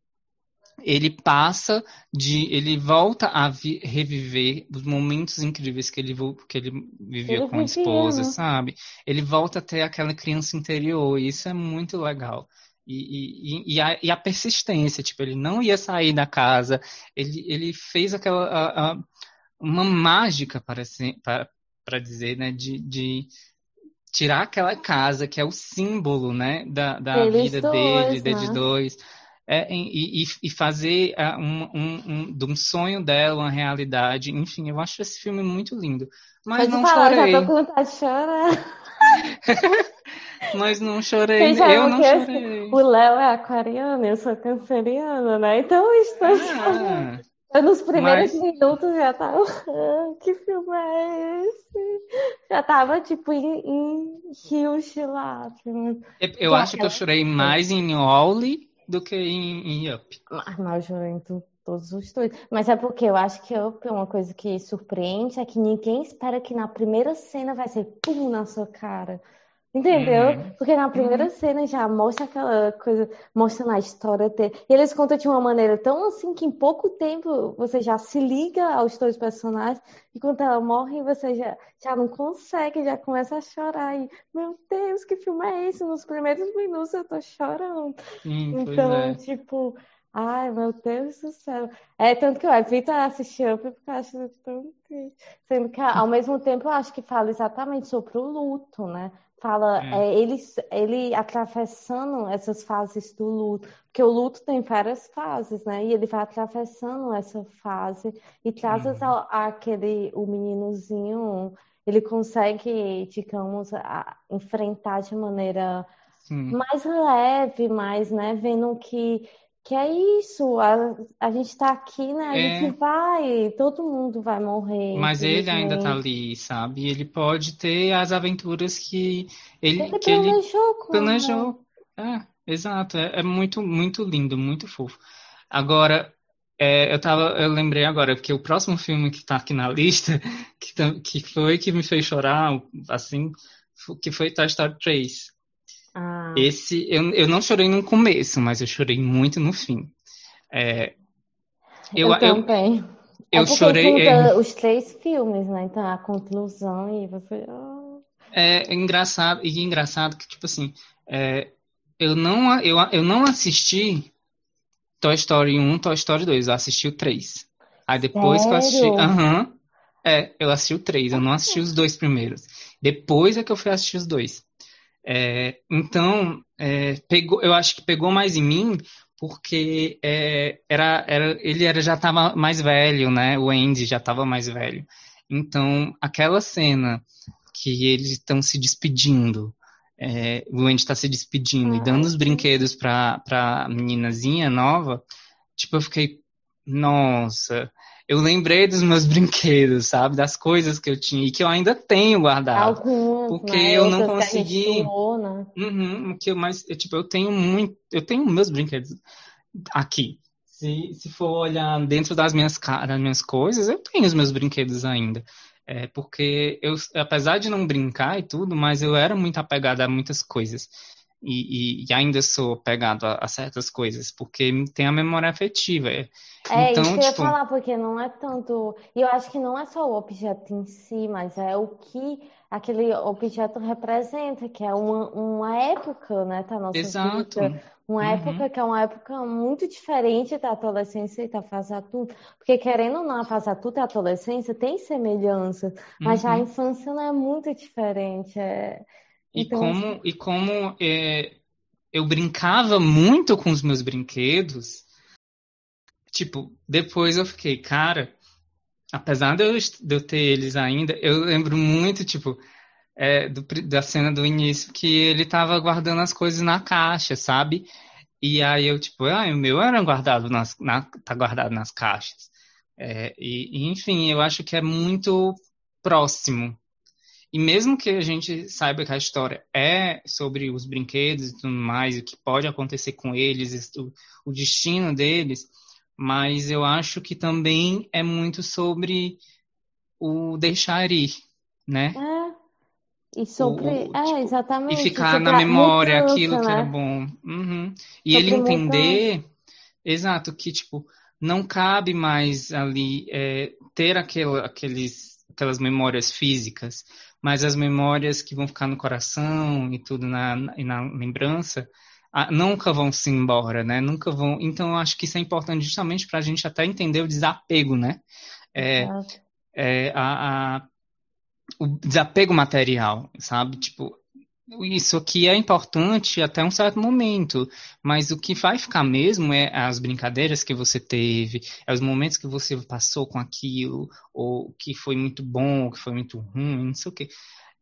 ele passa de ele volta a vi, reviver os momentos incríveis que ele que ele vivia ele com a esposa vivia. sabe ele volta a ter aquela criança interior e isso é muito legal e, e, e, a, e a persistência tipo ele não ia sair da casa ele, ele fez aquela a, a, uma mágica para para dizer né de, de tirar aquela casa que é o símbolo, né, da, da vida dois, dele, né? de dois, é, e, e, fazer uh, um, um, um, de um sonho dela uma realidade. Enfim, eu acho esse filme muito lindo. Mas Pode não falar, chorei. Já tô com vontade de chorar. Mas não chorei, eu não chorei. O Léo é aquariano, eu sou canceriana, né? Então estou ah. chorando. Eu nos primeiros Mas... minutos já tava. Ah, que filme é esse? Já tava, tipo, em, em rios de lágrimas. Eu, eu acho que eu chorei mais em Wally do que em, em Up. Chorei em todos os dois. Mas é porque eu acho que Up é uma coisa que surpreende, é que ninguém espera que na primeira cena vai ser pum na sua cara. Entendeu? Uhum. Porque na primeira uhum. cena já mostra aquela coisa, mostra na história ter. E eles contam de uma maneira tão assim que em pouco tempo você já se liga aos dois personagens e quando ela morre você já, já não consegue, já começa a chorar. E, meu Deus, que filme é esse? Nos primeiros minutos eu tô chorando. Sim, então, é. tipo, Ai, meu Deus do céu. É, tanto que eu evito assistir Up porque eu acho tão triste. Sendo que, ao mesmo tempo, eu acho que fala exatamente sobre o luto, né? Fala, é. É, ele, ele atravessando essas fases do luto, porque o luto tem várias fases, né? E ele vai atravessando essa fase e traz uhum. aquele, o meninozinho, ele consegue, digamos, a, enfrentar de maneira Sim. mais leve, mais, né? Vendo que que é isso, a, a gente está aqui, né? A é... gente vai, todo mundo vai morrer. Mas ele ainda está ali, sabe? Ele pode ter as aventuras que ele, ele que planejou. Ele planejou. É, exato. É, é, muito, muito lindo, muito fofo. Agora, é, eu tava, eu lembrei agora, porque o próximo filme que está aqui na lista, que, que foi que me fez chorar, assim, que foi Toy Story 3. Ah. Esse, eu, eu não chorei no começo, mas eu chorei muito no fim. É, eu, eu também. Eu, eu é chorei. É, os três filmes, né? Então a conclusão e você. Oh. É, engraçado, e engraçado que, tipo assim, é, eu, não, eu, eu não assisti Toy Story 1, Toy Story 2, eu assisti o 3. Aí depois Sério? que eu assisti. Aham. Uhum, é, eu assisti o 3, eu não assisti os dois primeiros. Depois é que eu fui assistir os dois. É, então, é, pegou, eu acho que pegou mais em mim porque é, era, era, ele era, já estava mais velho, né? O Andy já estava mais velho. Então, aquela cena que eles estão se despedindo, é, o Andy está se despedindo ah, e dando os brinquedos para a meninazinha nova, tipo, eu fiquei, nossa, eu lembrei dos meus brinquedos, sabe? Das coisas que eu tinha e que eu ainda tenho guardado. Alguns, porque né? eu não consegui. Né? Uhum, que eu, mas, eu, tipo, eu tenho muito. Eu tenho meus brinquedos aqui. se, se for olhar dentro das minhas, das minhas coisas, eu tenho os meus brinquedos ainda. É, porque eu, apesar de não brincar e tudo, mas eu era muito apegada a muitas coisas. E, e, e ainda sou apegado a, a, certas coisas, porque tem a memória afetiva. É, é então, isso que tipo... eu ia tipo falar, porque não é tanto. E eu acho que não é só o objeto em si, mas é o que aquele objeto representa, que é uma, uma época, né, da nossa Exato. vida. Uma uhum. época que é uma época muito diferente da adolescência e da fase adulta. Porque, querendo ou não, a fase adulta e a adolescência tem semelhanças, mas uhum. já a infância não é muito diferente. É... Então, e como, e como é, eu brincava muito com os meus brinquedos, tipo, depois eu fiquei, cara, apesar de eu, de eu ter eles ainda, eu lembro muito, tipo, é, do, da cena do início que ele tava guardando as coisas na caixa, sabe? E aí eu, tipo, ah, o meu era guardado nas, na, tá guardado nas caixas. É, e, enfim, eu acho que é muito próximo. E mesmo que a gente saiba que a história é sobre os brinquedos e tudo mais, o que pode acontecer com eles, o, o destino deles, mas eu acho que também é muito sobre o deixar ir, né? É. E sobre. O, é, tipo, exatamente. E ficar na memória mudança, aquilo né? que era bom. Uhum. E sobre ele entender, mudança. exato, que, tipo, não cabe mais ali é, ter aquela, aqueles, aquelas memórias físicas, mas as memórias que vão ficar no coração e tudo na, e na lembrança nunca vão se embora, né? Nunca vão. Então, eu acho que isso é importante justamente para a gente até entender o desapego, né? É, é a, a o desapego material, sabe? Tipo, isso aqui é importante até um certo momento, mas o que vai ficar mesmo é as brincadeiras que você teve, é os momentos que você passou com aquilo, ou que foi muito bom, ou que foi muito ruim, não sei o quê.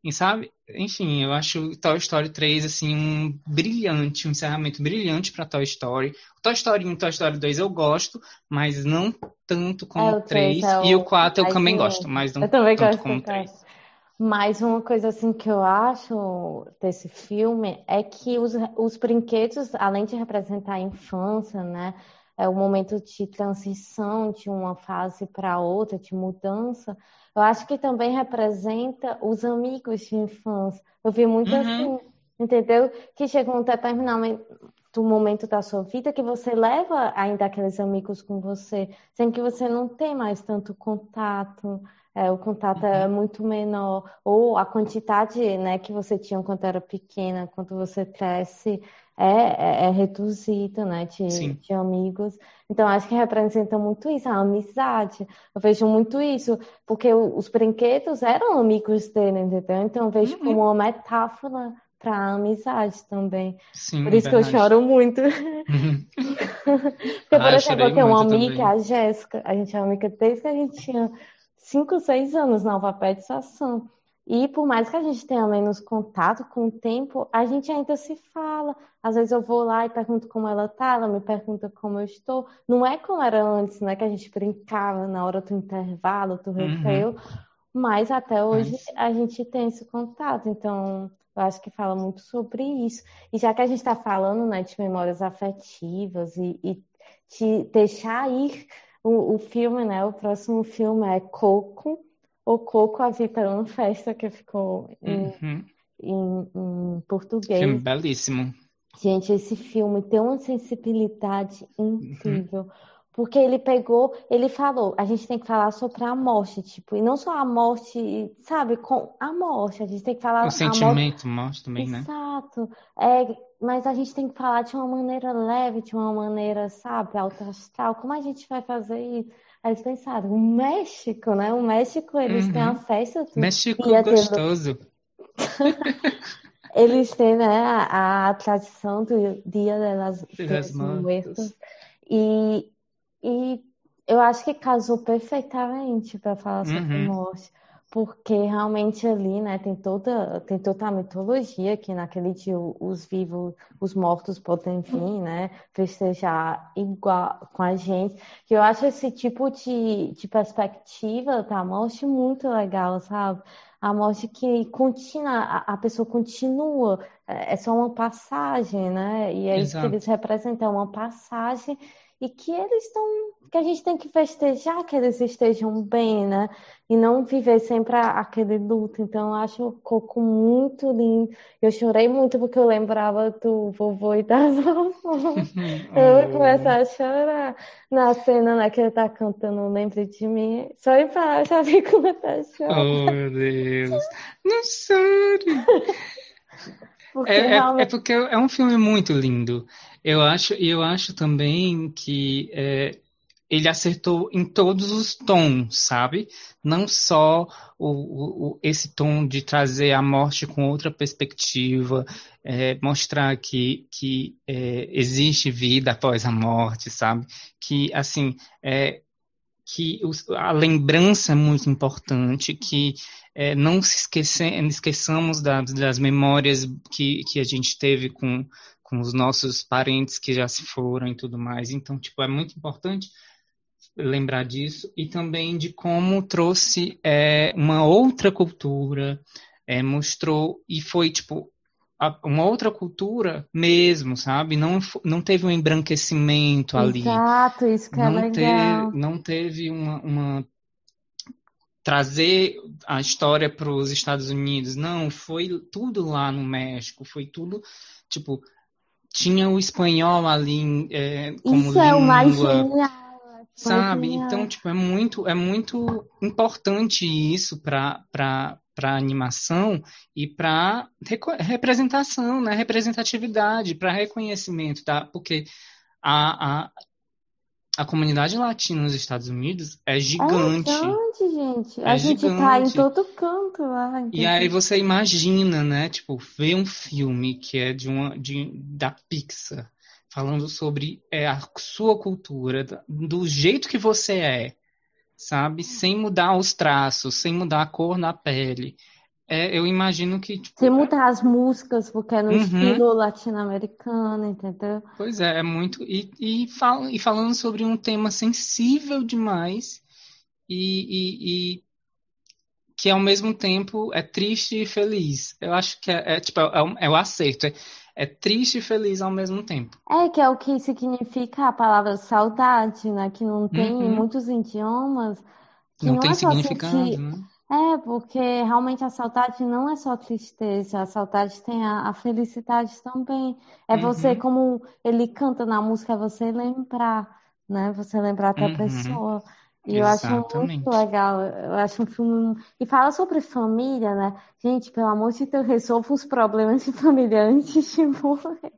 E sabe? Enfim, eu acho Toy Story 3 assim um brilhante, um encerramento brilhante para Toy Story. O Toy Story 1 e Toy Story 2 eu gosto, mas não tanto como é, o 3. É o... E o 4 eu também gosto, mas não tanto como o 3. Mas uma coisa assim que eu acho desse filme é que os, os brinquedos, além de representar a infância, né, é o momento de transição de uma fase para outra, de mudança, eu acho que também representa os amigos de infância. Eu vi muito uhum. assim, entendeu? Que chega um determinado momento da sua vida que você leva ainda aqueles amigos com você, sem que você não tem mais tanto contato, é, o contato é uhum. muito menor, ou a quantidade né, que você tinha quando era pequena, quando você cresce, é, é, é reduzida, né, de, de, amigos. Então, acho que representa muito isso, a amizade. Eu vejo muito isso, porque os brinquedos eram amigos dele, entendeu? Então, eu vejo uhum. como uma metáfora para a amizade também. Sim, por isso verdade. que eu choro muito. Uhum. Porque, por ah, exemplo, eu tenho uma amiga, também. a Jéssica, a gente é amiga desde que a gente tinha cinco, seis anos na alfabetização. E por mais que a gente tenha menos contato com o tempo, a gente ainda se fala. Às vezes eu vou lá e pergunto como ela tá, ela me pergunta como eu estou. Não é como era antes, né? Que a gente brincava na hora do intervalo, do uhum. recreio. Uhum. Mas até hoje mas... a gente tem esse contato. Então, eu acho que fala muito sobre isso. E já que a gente está falando né, de memórias afetivas e, e de deixar ir o, o filme, né? O próximo filme é Coco, ou Coco, a Vida é uma Festa, que ficou em, uhum. em, em português. Filme belíssimo. Gente, esse filme tem uma sensibilidade incrível. Uhum. Porque ele pegou, ele falou, a gente tem que falar sobre a morte, tipo, e não só a morte, sabe, com a morte, a gente tem que falar... O sentimento, morte, morte também, Exato. né? Exato. É, mas a gente tem que falar de uma maneira leve, de uma maneira, sabe, alta astral. Como a gente vai fazer isso? Aí eles pensaram, o México, né? O México, eles uhum. têm a festa... México gostoso. eles têm, né, a, a tradição do Dia de las, de las Muertos. E e eu acho que casou perfeitamente para falar sobre uhum. morte, porque realmente ali, né, tem toda, tem toda a mitologia que naquele dia os vivos, os mortos podem vir, né, festejar igual com a gente. Que eu acho esse tipo de, de perspectiva da morte muito legal, sabe? A morte que continua, a, a pessoa continua, é, é só uma passagem, né? E é Exato. isso que eles representam, uma passagem e que eles estão, que a gente tem que festejar que eles estejam bem, né? E não viver sempre aquele luto. Então, eu acho o Coco muito lindo. Eu chorei muito porque eu lembrava do vovô e da vovó. eu vou começar a chorar na cena né, que ele tá cantando Lembre de mim. Só em falar, já vi como tá chorando. Oh, meu Deus. Não chore. Porque é, realmente... é, é, porque é um filme muito lindo. Eu acho, eu acho também que é, ele acertou em todos os tons, sabe? Não só o, o, esse tom de trazer a morte com outra perspectiva, é, mostrar que, que é, existe vida após a morte, sabe? Que, assim, é, que a lembrança é muito importante, que é, não se esquece, esqueçamos das, das memórias que, que a gente teve com, com os nossos parentes que já se foram e tudo mais. Então, tipo, é muito importante lembrar disso e também de como trouxe é, uma outra cultura, é, mostrou e foi tipo uma outra cultura mesmo, sabe? Não, não teve um embranquecimento ali. Exato, isso que é não legal. Teve, não teve uma, uma trazer a história para os Estados Unidos. Não, foi tudo lá no México, foi tudo tipo tinha o espanhol ali é, como Isso língua. é o mais genial. Sabe? Então, tipo, é muito, é muito importante isso para para animação e para representação, né? representatividade, para reconhecimento, tá? Porque a, a, a comunidade latina nos Estados Unidos é gigante. É gigante, gente. É a gente gigante. tá em todo canto lá. E aí você imagina, né? Tipo, ver um filme que é de uma de, da Pixar, falando sobre é, a sua cultura, do jeito que você é, sabe? Sem mudar os traços, sem mudar a cor na pele. É, eu imagino que. Tipo, sem mudar as músicas, porque é no uhum. estilo latino-americano, entendeu? Pois é, é muito. E, e, fal, e falando sobre um tema sensível demais e, e, e, que ao mesmo tempo é triste e feliz. Eu acho que é, é tipo, é, é, o acerto. É, é triste e feliz ao mesmo tempo. É, que é o que significa a palavra saudade, né? Que não tem uhum. em muitos idiomas. não, não tem é significado, sentir... né? É, porque realmente a saudade não é só tristeza, a saudade tem a, a felicidade também. É uhum. você, como ele canta na música, é você lembrar, né? Você lembrar da uhum. pessoa. E eu acho muito legal, eu acho um filme. E fala sobre família, né? Gente, pelo amor de Deus, resolva os problemas de família antes de morrer.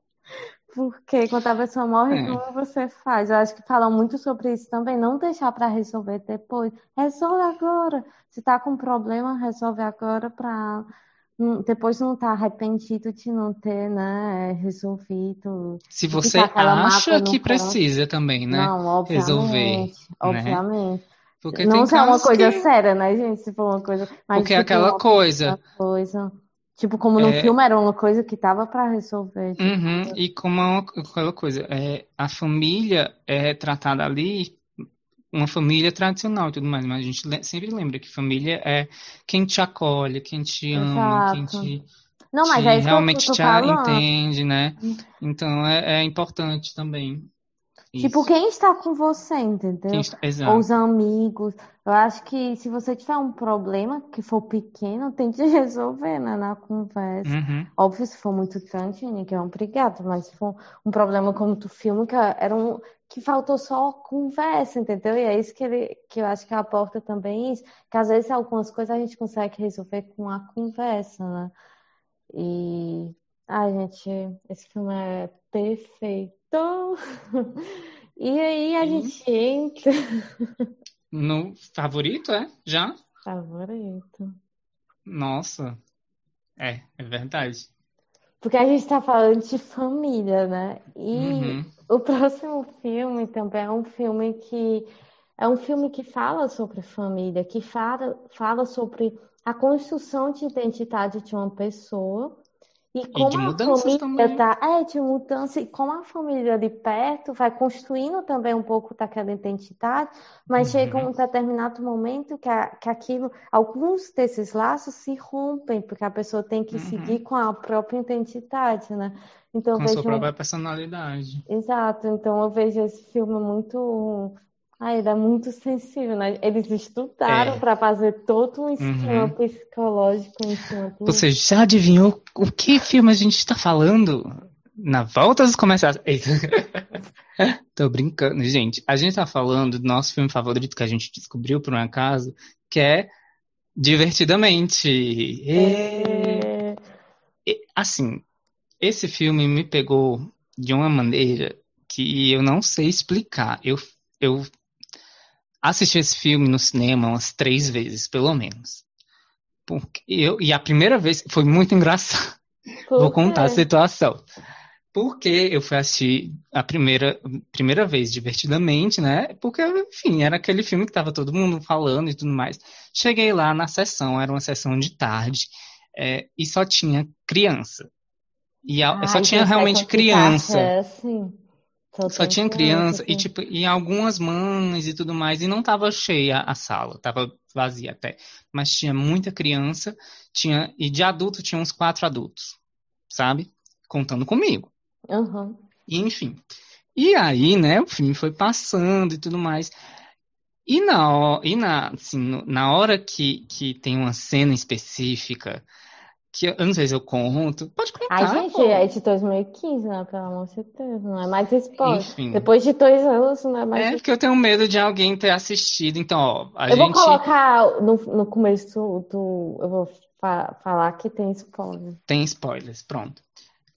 Porque quando a pessoa morre, é. como você faz? Eu acho que falam muito sobre isso também. Não deixar para resolver depois. Resolve agora. Se tá com problema, resolve agora para depois não estar tá arrependido de não ter, né, resolvido. Se você acha que precisa também, né? Não, obviamente, resolver. Obviamente. Né? Porque não se é uma coisa que... séria, né, gente? Se for uma coisa. Mas Porque é aquela coisa. coisa. Tipo, como no é... filme era uma coisa que tava para resolver. Tipo, uhum, e como é aquela coisa, é, a família é tratada ali uma família tradicional e tudo mais, mas a gente sempre lembra que família é quem te acolhe, quem te ama, quem te, Não, mas te é realmente te entende, né? Então é, é importante também. Tipo, Isso. quem está com você, entendeu? Está... Ou os amigos. Eu acho que se você tiver um problema que for pequeno, tem que resolver, né, na conversa. Uhum. Óbvio, se for muito grande, ninguém é obrigado, mas se for um problema como tu filme, que era um que faltou só conversa, entendeu? E é isso que, ele, que eu acho que aporta também isso, que às vezes algumas coisas a gente consegue resolver com a conversa, né? E, ai, gente, esse filme é perfeito. E aí a gente entra. No favorito, é? Já? Favorito. Nossa. É, é verdade. Porque a gente está falando de família, né? E uhum. o próximo filme também é um filme que é um filme que fala sobre família, que fala, fala sobre a construção de identidade de uma pessoa E como e a família também. tá, é, de mudança, e como a família de perto vai construindo também um pouco daquela identidade, mas uhum. chega um determinado momento que, a, que aquilo, alguns desses laços se rompem, porque a pessoa tem que uhum. seguir com a própria identidade, né? Então, com a sua própria personalidade. Exato, então eu vejo esse filme muito ah, ele é muito sensível, né? Eles estudaram é. para fazer todo um esquema uhum. psicológico em cima do... Você já adivinhou o que filme a gente está falando? Na volta dos comerciais. Tô brincando, gente. A gente tá falando do nosso filme favorito que a gente descobriu por um acaso, que é Divertidamente. É... E, assim, esse filme me pegou de uma maneira que eu não sei explicar. Eu, eu assisti esse filme no cinema umas três vezes, pelo menos. Porque eu, e a primeira vez foi muito engraçado. Vou contar a situação. Porque eu fui assistir a primeira, primeira vez divertidamente, né? Porque, enfim, era aquele filme que tava todo mundo falando e tudo mais. Cheguei lá na sessão, era uma sessão de tarde, é, e só tinha criança. E a, Ai, só tinha realmente criança. É assim. Só, Só tinha criança assim. e tipo e algumas mães e tudo mais e não tava cheia a sala, tava vazia até, mas tinha muita criança, tinha e de adulto tinha uns quatro adultos, sabe, contando comigo. Uhum. E enfim. E aí, né, o filme foi passando e tudo mais. E na, e na, assim, na hora que, que tem uma cena específica que eu não sei se eu conto. Pode contar. Ai, gente, pô. é de 2015, né? Pelo amor de Deus. Não é mais spoiler. Enfim. Depois de dois anos, não é mais. É, porque eu tenho medo de alguém ter assistido. Então, ó, a eu gente. vou colocar no, no começo do. Eu vou fa falar que tem spoiler. Tem spoilers, pronto.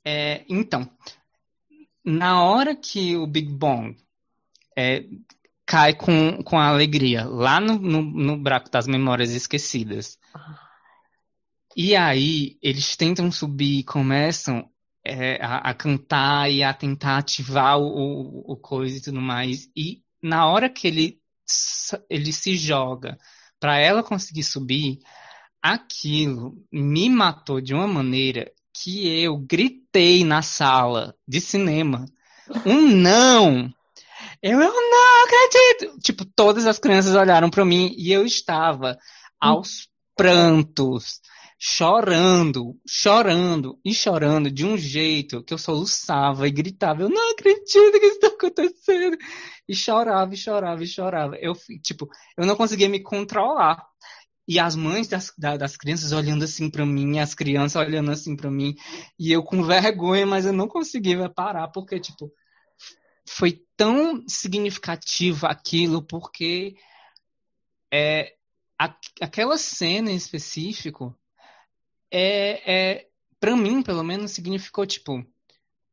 É, então, na hora que o Big Bang é, cai com, com a alegria lá no, no, no buraco das memórias esquecidas. Ah e aí eles tentam subir e começam é, a, a, cantar e a tentar ativar o, o, o, coisa e tudo mais. E na hora que ele, ele se joga para ela conseguir subir, aquilo me matou de uma maneira que eu gritei na sala de cinema. Um não! Eu, eu não acredito! Tipo, todas as crianças olharam para mim e eu estava aos prantos chorando, chorando e chorando de um jeito que eu soluçava e gritava, eu não acredito que isso está acontecendo. E chorava, e chorava, e chorava. Eu, tipo, eu não conseguia me controlar. E as mães das, das crianças olhando assim para mim, as crianças olhando assim para mim, e eu com vergonha, mas eu não conseguia parar, porque, tipo, foi tão significativo aquilo, porque é, a, aquela cena em específico é, é para mim, pelo menos, significou, tipo,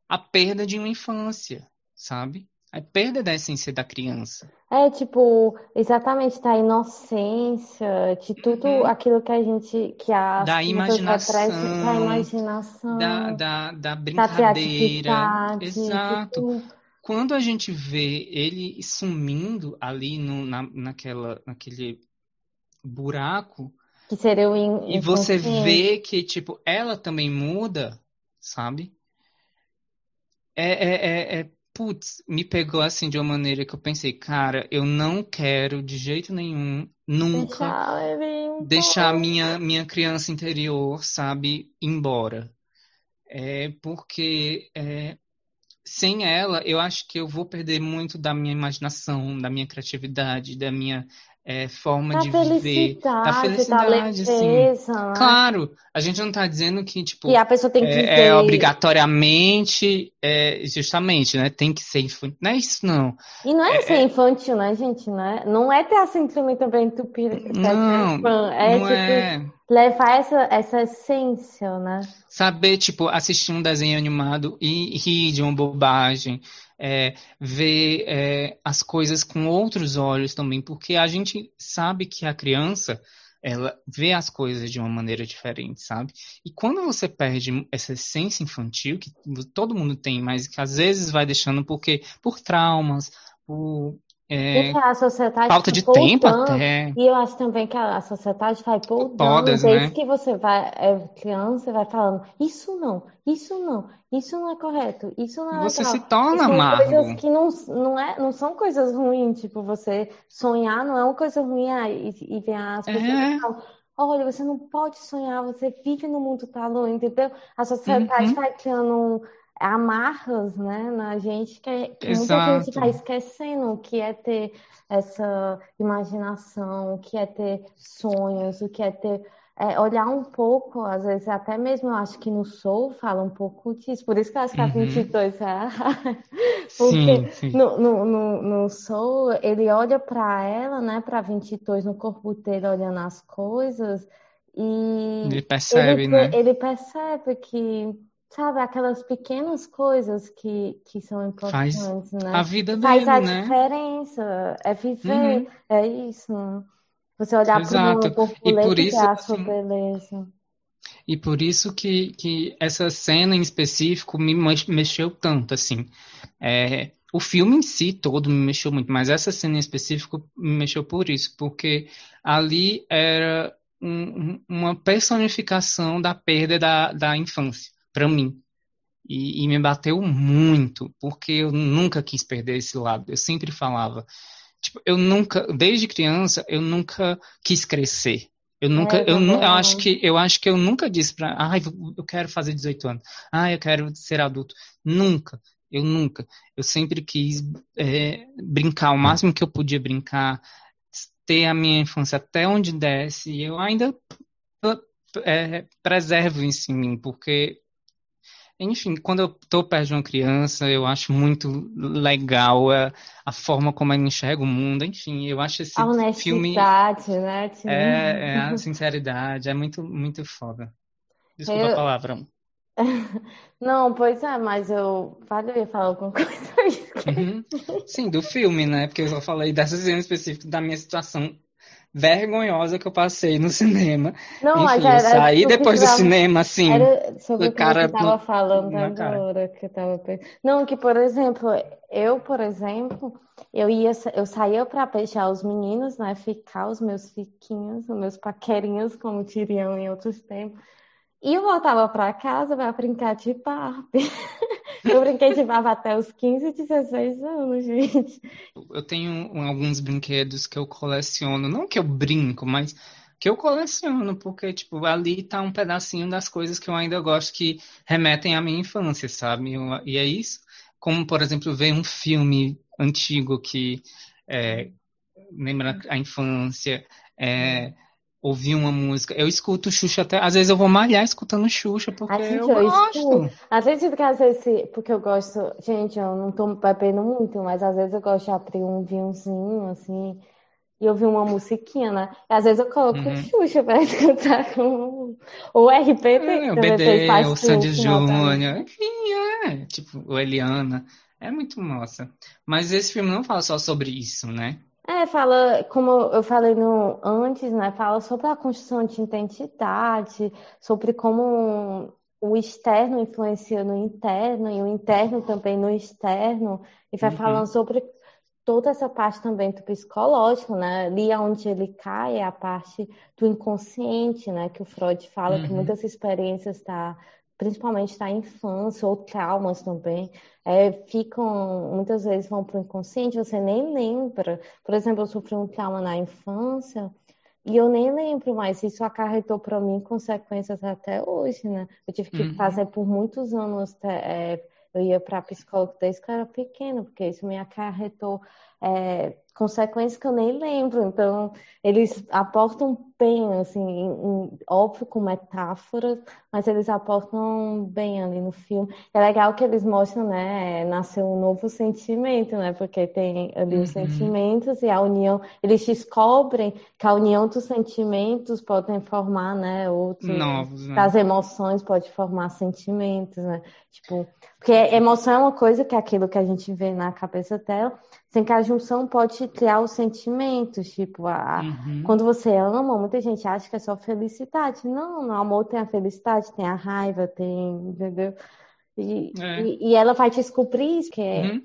a perda de uma infância, sabe? A perda da essência da criança. É, tipo, exatamente da inocência, de tudo uhum. aquilo que a gente, que a da imaginação, da imaginação, da, da, da brincadeira, da exato. Quando a gente vê ele sumindo ali no, na, naquela, naquele buraco, que seria o in, E você vê que, tipo, ela também muda, sabe? É, é, é, é, putz, me pegou assim de uma maneira que eu pensei, cara, eu não quero de jeito nenhum, nunca, deixar, deixar minha, minha criança interior, sabe, embora. É porque é, sem ela, eu acho que eu vou perder muito da minha imaginação, da minha criatividade, da minha é, forma de viver, da felicidade, da leveza, Né? Claro, a gente não está dizendo que tipo e a pessoa tem que é, é obrigatoriamente, é, justamente, né? Tem que ser infantil, não é isso não. E não é, é ser é infantil, né, gente? Não é, não é ter a síndrome também entupir, não, é não tipo é... levar essa essa essência, né? Saber tipo assistir um desenho animado e rir de uma bobagem é, ver é, as coisas com outros olhos também, porque a gente sabe que a criança ela vê as coisas de uma maneira diferente, sabe? E quando você perde essa essência infantil que todo mundo tem, mas que às vezes vai deixando porque por traumas, por é, a sociedade falta de voltando, tempo até. E eu acho também que a, a sociedade vai podando, Podas, desde né? que você vai, é criança, vai falando, isso não, isso não, isso não é correto, isso não é Você legal. se torna amargo. coisas que não, não, é, não são coisas ruins, tipo, você sonhar não é uma coisa ruim, ah, e, e ver as pessoas É. falam, olha, você não pode sonhar, você vive no mundo talão, entendeu? A sociedade Uhum. vai criando um, amarras, né, na gente que, é- que muita gente vai esquecendo o que é ter essa imaginação, o que é ter sonhos, o que é ter é, olhar um pouco, às vezes até mesmo eu acho que no Soul fala um pouco disso, por isso que eu acho que a Uhum. 22 é Sim, porque sim. no, no, no, no Soul ele olha para ela, né, para 22 no corpo dele olhando as coisas e Ele percebe, ele, né? ele percebe que, sabe, aquelas pequenas coisas que, que são Faz importantes, né? a vida Faz dele, a né? diferença, é viver, Uhum. é isso. Você olhar para o borboleta E por e a sua assim, beleza. E por isso que, que essa cena em específico me mex- mexeu tanto, assim. É, o filme em si todo me mexeu muito, mas essa cena em específico me mexeu por isso, porque ali era um- uma personificação da perda da, da infância, para mim. E, e me bateu muito, porque eu nunca quis perder esse lado. Eu sempre falava, tipo, eu nunca, desde criança, eu nunca quis crescer. Eu nunca, É, eu, eu também acho que, eu acho que eu nunca disse pra, ai, eu quero fazer 18 anos. Ai, eu quero ser adulto. Nunca. Eu nunca. Eu sempre quis é, brincar o máximo que eu podia brincar, ter a minha infância até onde desce. E eu ainda é, preservo isso em mim, porque, enfim, quando eu tô perto de uma criança, eu acho muito legal a, a forma como ela enxerga o mundo. Enfim, eu acho esse A filme honestidade, né? Tipo, é, é a sinceridade, é muito, muito foda. Desculpa a Eu- palavra. Não, pois é, mas eu. Vale, eu ia falar alguma coisa. Uhum. Sim, do filme, né? Porque eu só falei dessa cena específica da minha situação vergonhosa que eu passei no cinema. Não, mas Enfim, eu era saí depois do tava- cinema, assim. Era sobre o que cara estava pl- falando agora, que eu tava. Não, que, por exemplo, eu, por exemplo, eu ia, eu saía para beijar os meninos, né? Ficar os meus fiquinhos, os meus paquerinhos, como diriam em outros tempos. E eu voltava para casa para brincar de Barbie. Eu brinquei de Barbie até os 15, 16 anos, gente. Eu tenho alguns brinquedos que eu coleciono, não que eu brinco, mas que eu coleciono, porque, tipo, ali tá um pedacinho das coisas que eu ainda gosto que remetem à minha infância, sabe? E é isso. Como, por exemplo, ver um filme antigo que é, lembra a infância, é, ouvir uma música. Eu escuto Xuxa até. Às vezes eu vou malhar escutando Xuxa, porque eu eu gosto. escuto. Às vezes, porque às vezes, porque eu gosto, gente, eu não tô bebendo muito, mas às vezes eu gosto de abrir um vinhozinho, assim, e ouvir uma musiquinha, né? E às vezes eu coloco Uhum. Xuxa pra escutar com o RPT, É, o também BD, o Sandy Júnior, enfim, é, tipo, o Eliana, é muito massa. Mas esse filme não fala só sobre isso, né? É, fala, como eu falei no, antes, né? Fala sobre a construção de identidade, sobre como o externo influencia no interno e o interno também no externo, e vai Uhum. falando sobre toda essa parte também do psicológico, né? Ali onde ele cai é a parte do inconsciente, né? Que o Freud fala que Uhum. muitas experiências da, principalmente da infância ou traumas também, é, ficam, muitas vezes vão para o inconsciente, você nem lembra. Por exemplo, eu sofri um trauma na infância e eu nem lembro, mas isso acarretou para mim consequências até hoje, né? Eu tive que Uhum. fazer por muitos anos, é, eu ia para psicólogo desde que eu era pequena, porque isso me acarretou é, consequências que eu nem lembro. Então, eles aportam bem, assim, em- em- óbvio com metáforas, mas eles aportam bem ali no filme. É legal que eles mostram, né, nasceu um novo sentimento, né, porque tem ali os Uhum. sentimentos e a união, eles descobrem que a união dos sentimentos podem formar, né, outros, Novos, né? das emoções pode formar sentimentos, né, tipo, porque emoção é uma coisa que é aquilo que a gente vê na cabeça dela, sem que a junção pode criar os sentimentos, tipo, a, Uhum. quando você ama, muita gente acha que é só felicidade. Não, no amor tem a felicidade, tem a raiva, tem, entendeu? E, É. e, e ela vai descobrir isso, que é, Uhum.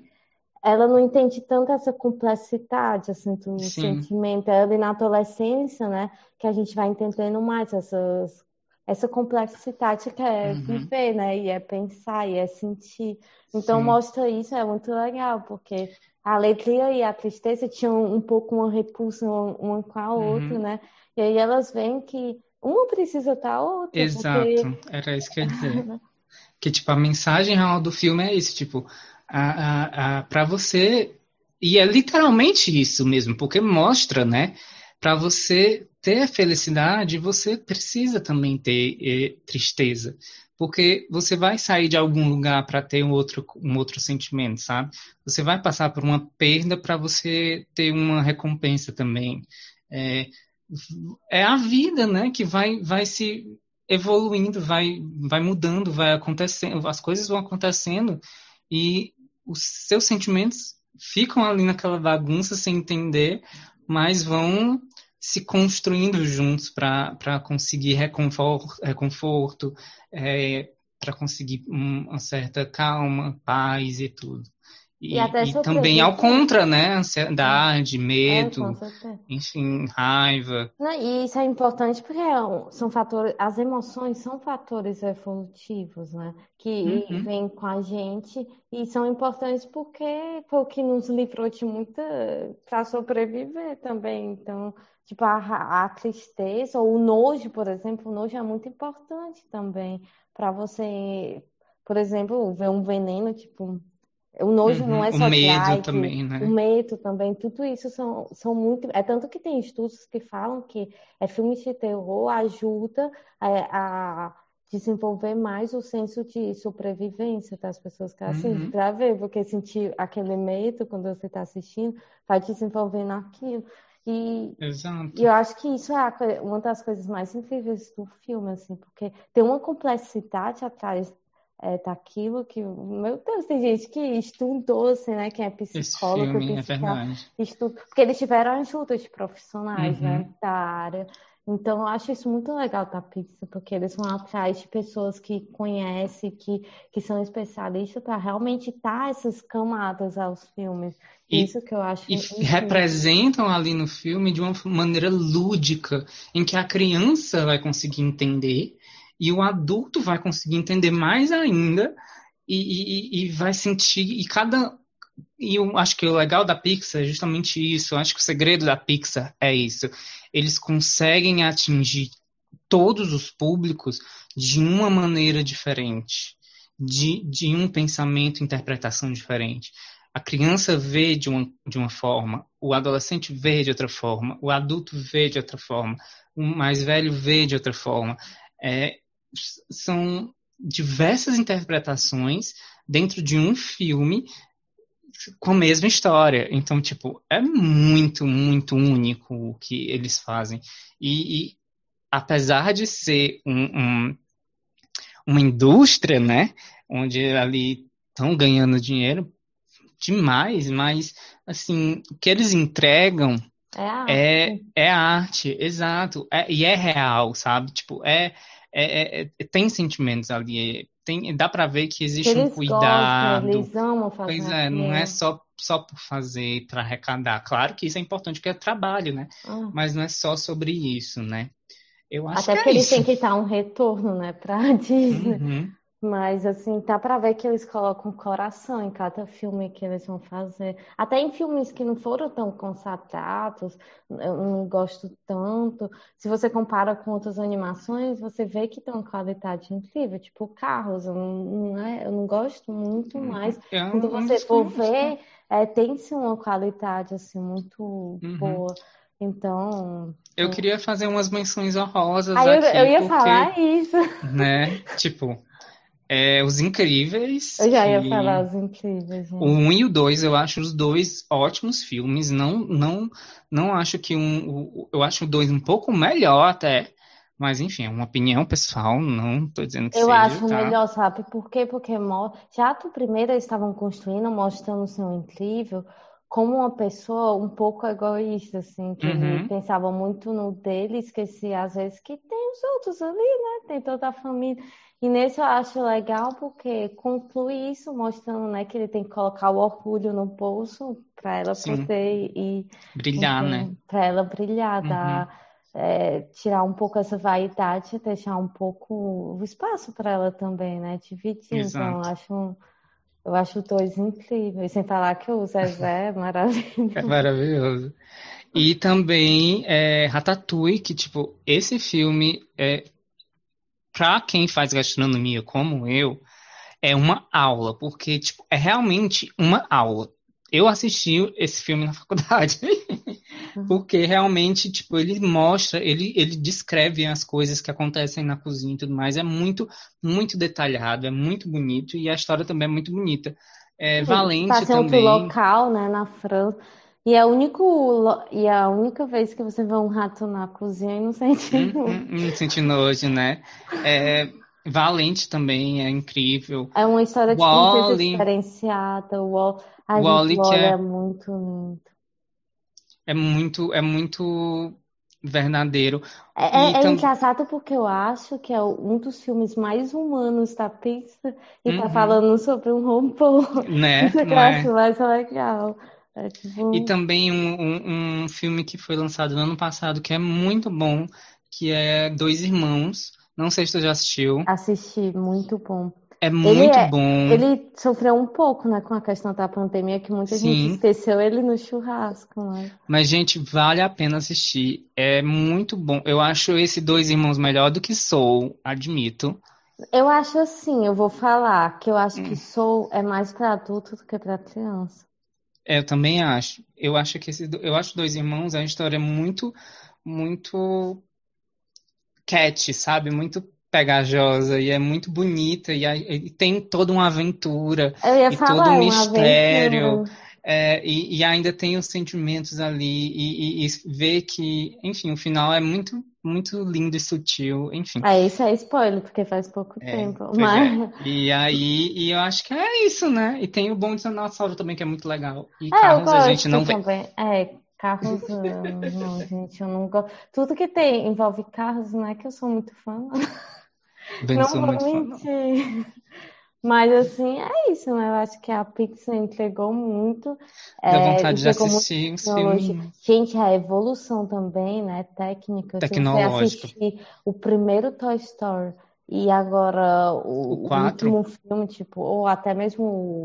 ela não entende tanto essa complexidade assim do Sim. sentimento. É ali na adolescência, né, que a gente vai entendendo mais essas essa complexidade que é uhum. viver, né, e é pensar e é sentir. Então Sim. mostra isso, é muito legal, porque a alegria e a tristeza tinham um pouco uma repulsa uma com a outra, uhum. né? E aí elas veem que uma precisa estar a outra. Exato, porque... era isso que eu ia dizer. que, tipo, a mensagem real do filme é isso, tipo, a, a, a, para você. E é literalmente isso mesmo, porque mostra, né? Para você ter felicidade, você precisa também ter eh, tristeza. Porque você vai sair de algum lugar para ter um outro, um outro sentimento, sabe? Você vai passar por uma perda para você ter uma recompensa também. É, é a vida, né? Que vai, vai se evoluindo, vai, vai mudando, vai acontecendo, as coisas vão acontecendo e os seus sentimentos ficam ali naquela bagunça sem entender, mas vão se construindo juntos para conseguir reconforto, reconforto é, para conseguir uma certa calma, paz e tudo. E, e, e também ao contra, né? Ansiedade, é, medo, é, enfim, raiva. E isso é importante porque é são fatores, as emoções são fatores evolutivos, né? Que uhum. vêm com a gente e são importantes porque foi o que nos livrou de muita para sobreviver também. Então, tipo, a, a tristeza ou o nojo, por exemplo, o nojo é muito importante também para você, por exemplo, ver um veneno, tipo o nojo uhum. não é só o medo like, também, né? O medo também, tudo isso são, são muito. É tanto que tem estudos que falam que é filme de terror ajuda a, a desenvolver mais o senso de sobrevivência das pessoas que assistem, uhum. para ver, porque sentir aquele medo quando você está assistindo vai desenvolvendo aquilo. E, Exato. e eu acho que isso é uma das coisas mais incríveis do filme, assim, porque tem uma complexidade atrás é, daquilo que, meu Deus, tem gente que estudou, assim, né? Quem é psicólogo, filme, é verdade. Estuda, porque eles tiveram ajuda de profissionais, né, uhum. né, da área. Então, eu acho isso muito legal da Pixar, porque eles vão atrás de pessoas que conhecem, que, que são especialistas, para realmente dar essas camadas aos filmes. E, isso que eu acho. E representam ali no filme de uma maneira lúdica, em que a criança vai conseguir entender e o adulto vai conseguir entender mais ainda e, e, e vai sentir e cada e eu acho que o legal da Pixar é justamente isso. Eu acho que o segredo da Pixar é isso. Eles conseguem atingir todos os públicos de uma maneira diferente, de, de um pensamento, interpretação diferente. A criança vê de uma, de uma forma, o adolescente vê de outra forma, o adulto vê de outra forma, o mais velho vê de outra forma. É, são diversas interpretações dentro de um filme com a mesma história. Então, tipo, é muito, muito único o que eles fazem. E, e apesar de ser um, um, uma indústria, né, onde ali estão ganhando dinheiro demais, mas, assim, o que eles entregam é arte, é, é arte exato. É, e é real, sabe? Tipo, é é, é, é, tem sentimentos ali. Tem, dá para ver que existe eles um cuidado. Gostam, eles amam fazer pois é, não é só, só por fazer, para arrecadar. Claro que isso é importante, porque é trabalho, né? Ah. Mas não é só sobre isso, né? Eu acho Até que porque é eles têm que dar um retorno, né, pra Disney. Uhum. Mas, assim, tá pra ver que eles colocam coração em cada filme que eles vão fazer. Até em filmes que não foram tão consagrados, eu não gosto tanto. Se você compara com outras animações, você vê que tem uma qualidade incrível. Tipo, Carros, eu não, é, eu não gosto muito, uhum. mas é quando você for ver, é, tem-se uma qualidade, assim, muito uhum. boa. Então. Eu queria fazer umas menções honrosas aqui. Eu, eu ia porque, falar isso. Né? Tipo, é, Os Incríveis. Eu já ia falar Os Incríveis. Gente. O 1 e o 2, eu acho os dois ótimos filmes. Não, não, não acho que um. Eu acho o 2 um pouco melhor até. Mas, enfim, é uma opinião pessoal, não estou dizendo que eu seja. Eu acho tá? melhor, sabe? Por quê? Porque já do primeiro eles estavam construindo, mostrando o seu incrível como uma pessoa um pouco egoísta, assim, que uhum. ele pensava muito no dele, esquecia às vezes que tem os outros ali, né? Tem toda a família. E nesse eu acho legal porque conclui isso, mostrando né, que ele tem que colocar o orgulho no bolso para ela Sim. poder ir. Brilhar, né? Para ela brilhar, Uhum. dar, é, tirar um pouco essa vaidade, deixar um pouco o espaço para ela também, né? Dividir. Então, eu Exato. acho, eu acho dois incríveis. Sem falar que o Zezé é maravilhoso. É maravilhoso. E também é, Ratatouille, que, tipo, esse filme, é, pra quem faz gastronomia como eu, é uma aula, porque, tipo, é realmente uma aula. Eu assisti esse filme na faculdade, porque realmente, tipo, ele mostra, ele, ele descreve as coisas que acontecem na cozinha e tudo mais. É muito, muito detalhado, é muito bonito, e a história também é muito bonita. É, Valente outro também. local, né, na França. E é, o único, e é a única vez que você vê um rato na cozinha e não sente nojo. hum, hum, senti nojo, né? É, Valente também é incrível. É uma história de Wall-E. princesa diferenciada. O Wall... Gente, o que Wall-E é- é muito lindo. É muito, é muito verdadeiro. É, E é- é engraçado porque eu acho que é um dos filmes mais humanos da Pixar e tá Uhum. falando sobre um robô. Né? Isso que Não eu é? acho mais legal. É tipo... E também um, um, um filme que foi lançado no ano passado que é muito bom, que é Dois Irmãos. Não sei se tu já assistiu. Assisti, muito bom. É muito é- bom. Ele sofreu um pouco, né, com a questão da pandemia, que muita gente Sim. esqueceu ele no churrasco, né? Mas, gente, vale a pena assistir. É muito bom. Eu acho esse Dois Irmãos melhor do que Soul, admito. Eu acho assim, eu vou falar que eu acho Hum. que Soul é mais para adulto do que para criança. É, Eu também acho. Eu acho que esse, eu acho Dois Irmãos é uma história muito, muito catchy, sabe? Muito pegajosa e é muito bonita e, e tem toda uma aventura E todo um mistério. aventura. É, e, e ainda tem os sentimentos ali e, e, e ver que, enfim, o final é muito, muito lindo e sutil, enfim. É, isso é spoiler, porque faz pouco É, tempo. pois Mas é. E aí, e eu acho que é isso, né? E tem o Bom Dinossauro também, que é muito legal. E É, carros a gente não vê. também. É, carros, ah, não, gente, eu não gosto. Tudo que tem envolve carros, não é que eu sou muito fã. Não sou vou muito fã, não. Mas assim, é isso, né? Eu acho que a Pixar entregou muito. Dá é, vontade de assistir tecnologia. filmes. Gente, a evolução também, né? Técnica. Tecnológica. assistir o primeiro Toy Story e agora o, O quatro? último filme, tipo, ou até mesmo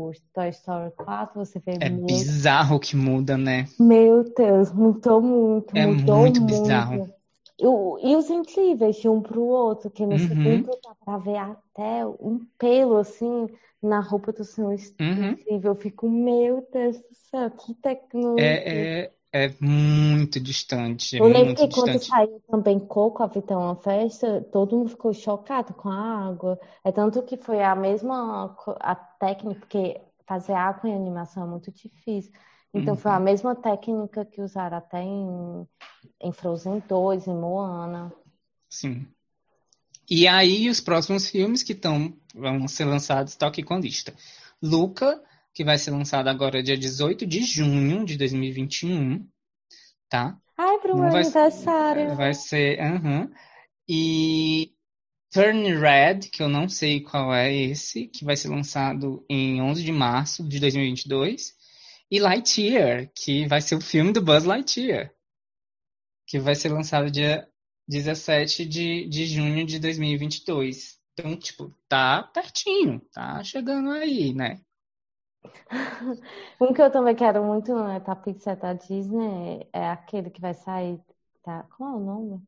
o Toy Story 4, você vê É muito. bizarro que muda, né? Meu Deus, mudou muito, É mudou muito muito. bizarro. E, o- e os incríveis de um pro outro, que no Uhum. segundo dá pra ver até um pelo assim na roupa do senhor Uhum. incrível. Eu fico, meu Deus do céu, que tecnologia. É, é, é muito distante, é Eu lembro que quando distante. saiu também Coco, a Vida é uma Festa, todo mundo ficou chocado com a água. É tanto que foi a mesma a técnica, porque fazer água em animação é muito difícil. Então foi a Uhum. mesma técnica que usaram até em, em Frozen 2, em Moana. Sim. E aí, os próximos filmes que estão vão ser lançados, tá aqui com a lista. Luca, que vai ser lançado agora dia 18 de junho de 2021, tá? Ai, pro meu aniversário. vai ser, aham. E Turn Red, que eu não sei qual é esse, que vai ser lançado em 11 de março de 2022. E Lightyear, que vai ser o filme do Buzz Lightyear, que vai ser lançado dia 17 de, de junho de 2022. Então, tipo, tá pertinho, tá chegando aí, né? Um que eu também quero muito, né, da Pixar da Disney, é aquele que vai sair, tá? Qual é o nome?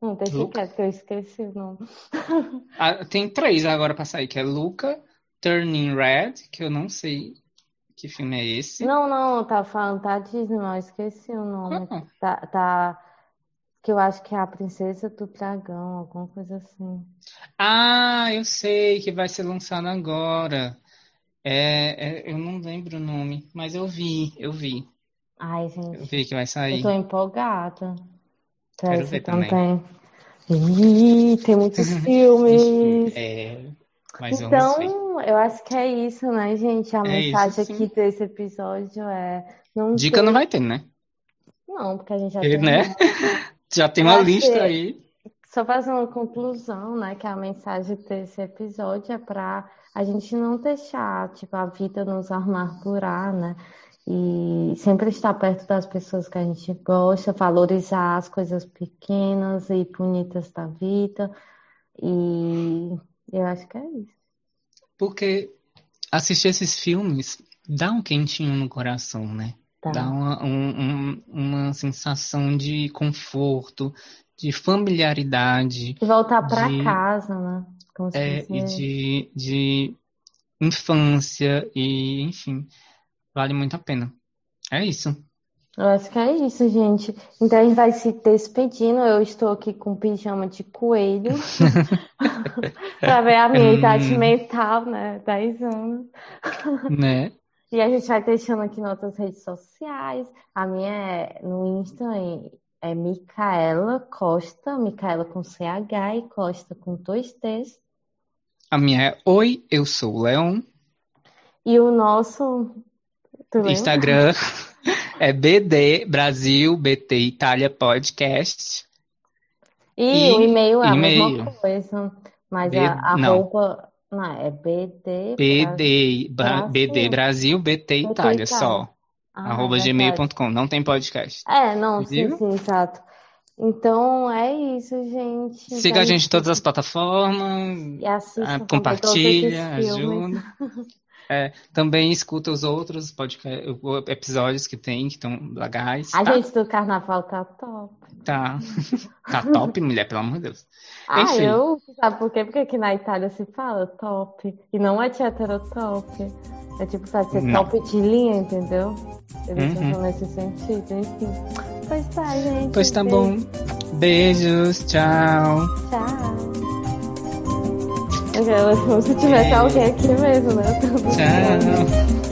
Não, deixa Luca? quieto, que eu esqueci o nome. Ah, tem três agora pra sair, que é Luca, Turning Red, que eu não sei que filme é esse. Não, não, eu tava falando da Disney, eu esqueci o nome. Ah, Tá, tá, que eu acho que é a Princesa do Dragão, alguma coisa assim. Ah, eu sei que vai ser lançado agora. É, é, eu não lembro o nome, mas eu vi, eu vi. Ai, Eu gente, vi que vai eu sair. tô empolgada Quero ver também. também. Ih, tem muitos filmes. É, mas. Então, eu acho que é isso, né, gente? A É isso, mensagem sim. aqui desse episódio é não Dica não ter- vai ter, né? Não, porque a gente já tem né? Já tem uma Eu lista que- aí. Só fazer uma conclusão, né? Que a mensagem desse episódio é para a gente não deixar, tipo, a vida nos amargurar, né? E sempre estar perto das pessoas que a gente gosta, valorizar as coisas pequenas e bonitas da vida. E eu acho que é isso. Porque assistir esses filmes dá um quentinho no coração, né? Tá. Dá uma, um, uma sensação de conforto, de familiaridade. De voltar para casa, né? Como é, e de, de infância, e enfim, vale muito a pena. É isso. Eu acho que é isso, gente. Então a gente vai se despedindo. Eu estou aqui com pijama de coelho para ver a minha idade hum. mental, né? 10 anos. Né? E a gente vai deixando aqui outras redes sociais. A minha é no Insta é Micaela Costa, Micaela com CH e Costa com dois T's. A minha é Oi, eu sou o Leon. E o nosso Instagram é BD Brasil BT Itália Podcast. E, e o e-mail é a mesma coisa. Mas B... a, a roupa não, é BD. BD BD Brasil BT Itália, só. Ah, arroba é gmail.com. Não tem podcast. É, não, sim, sim, exato. Então é isso, gente. Siga então, a gente em todas as plataformas. E assista, ah, compartilha, ajuda. É, também escuta os outros podcast, episódios que tem, que estão legais. A tá? gente do carnaval tá top. Tá. Tá top, mulher, pelo amor de Deus. Ah, Enfim. eu? Sabe por quê? Porque aqui na Itália se fala top. E não é hétero top. É tipo, pra ser não. top de linha, entendeu? Eles uhum. usam nesse sentido, enfim. Pois tá, gente. Pois tá bom. Beijos, tchau. Tchau. Como se tivesse alguém aqui mesmo, né? Tchau.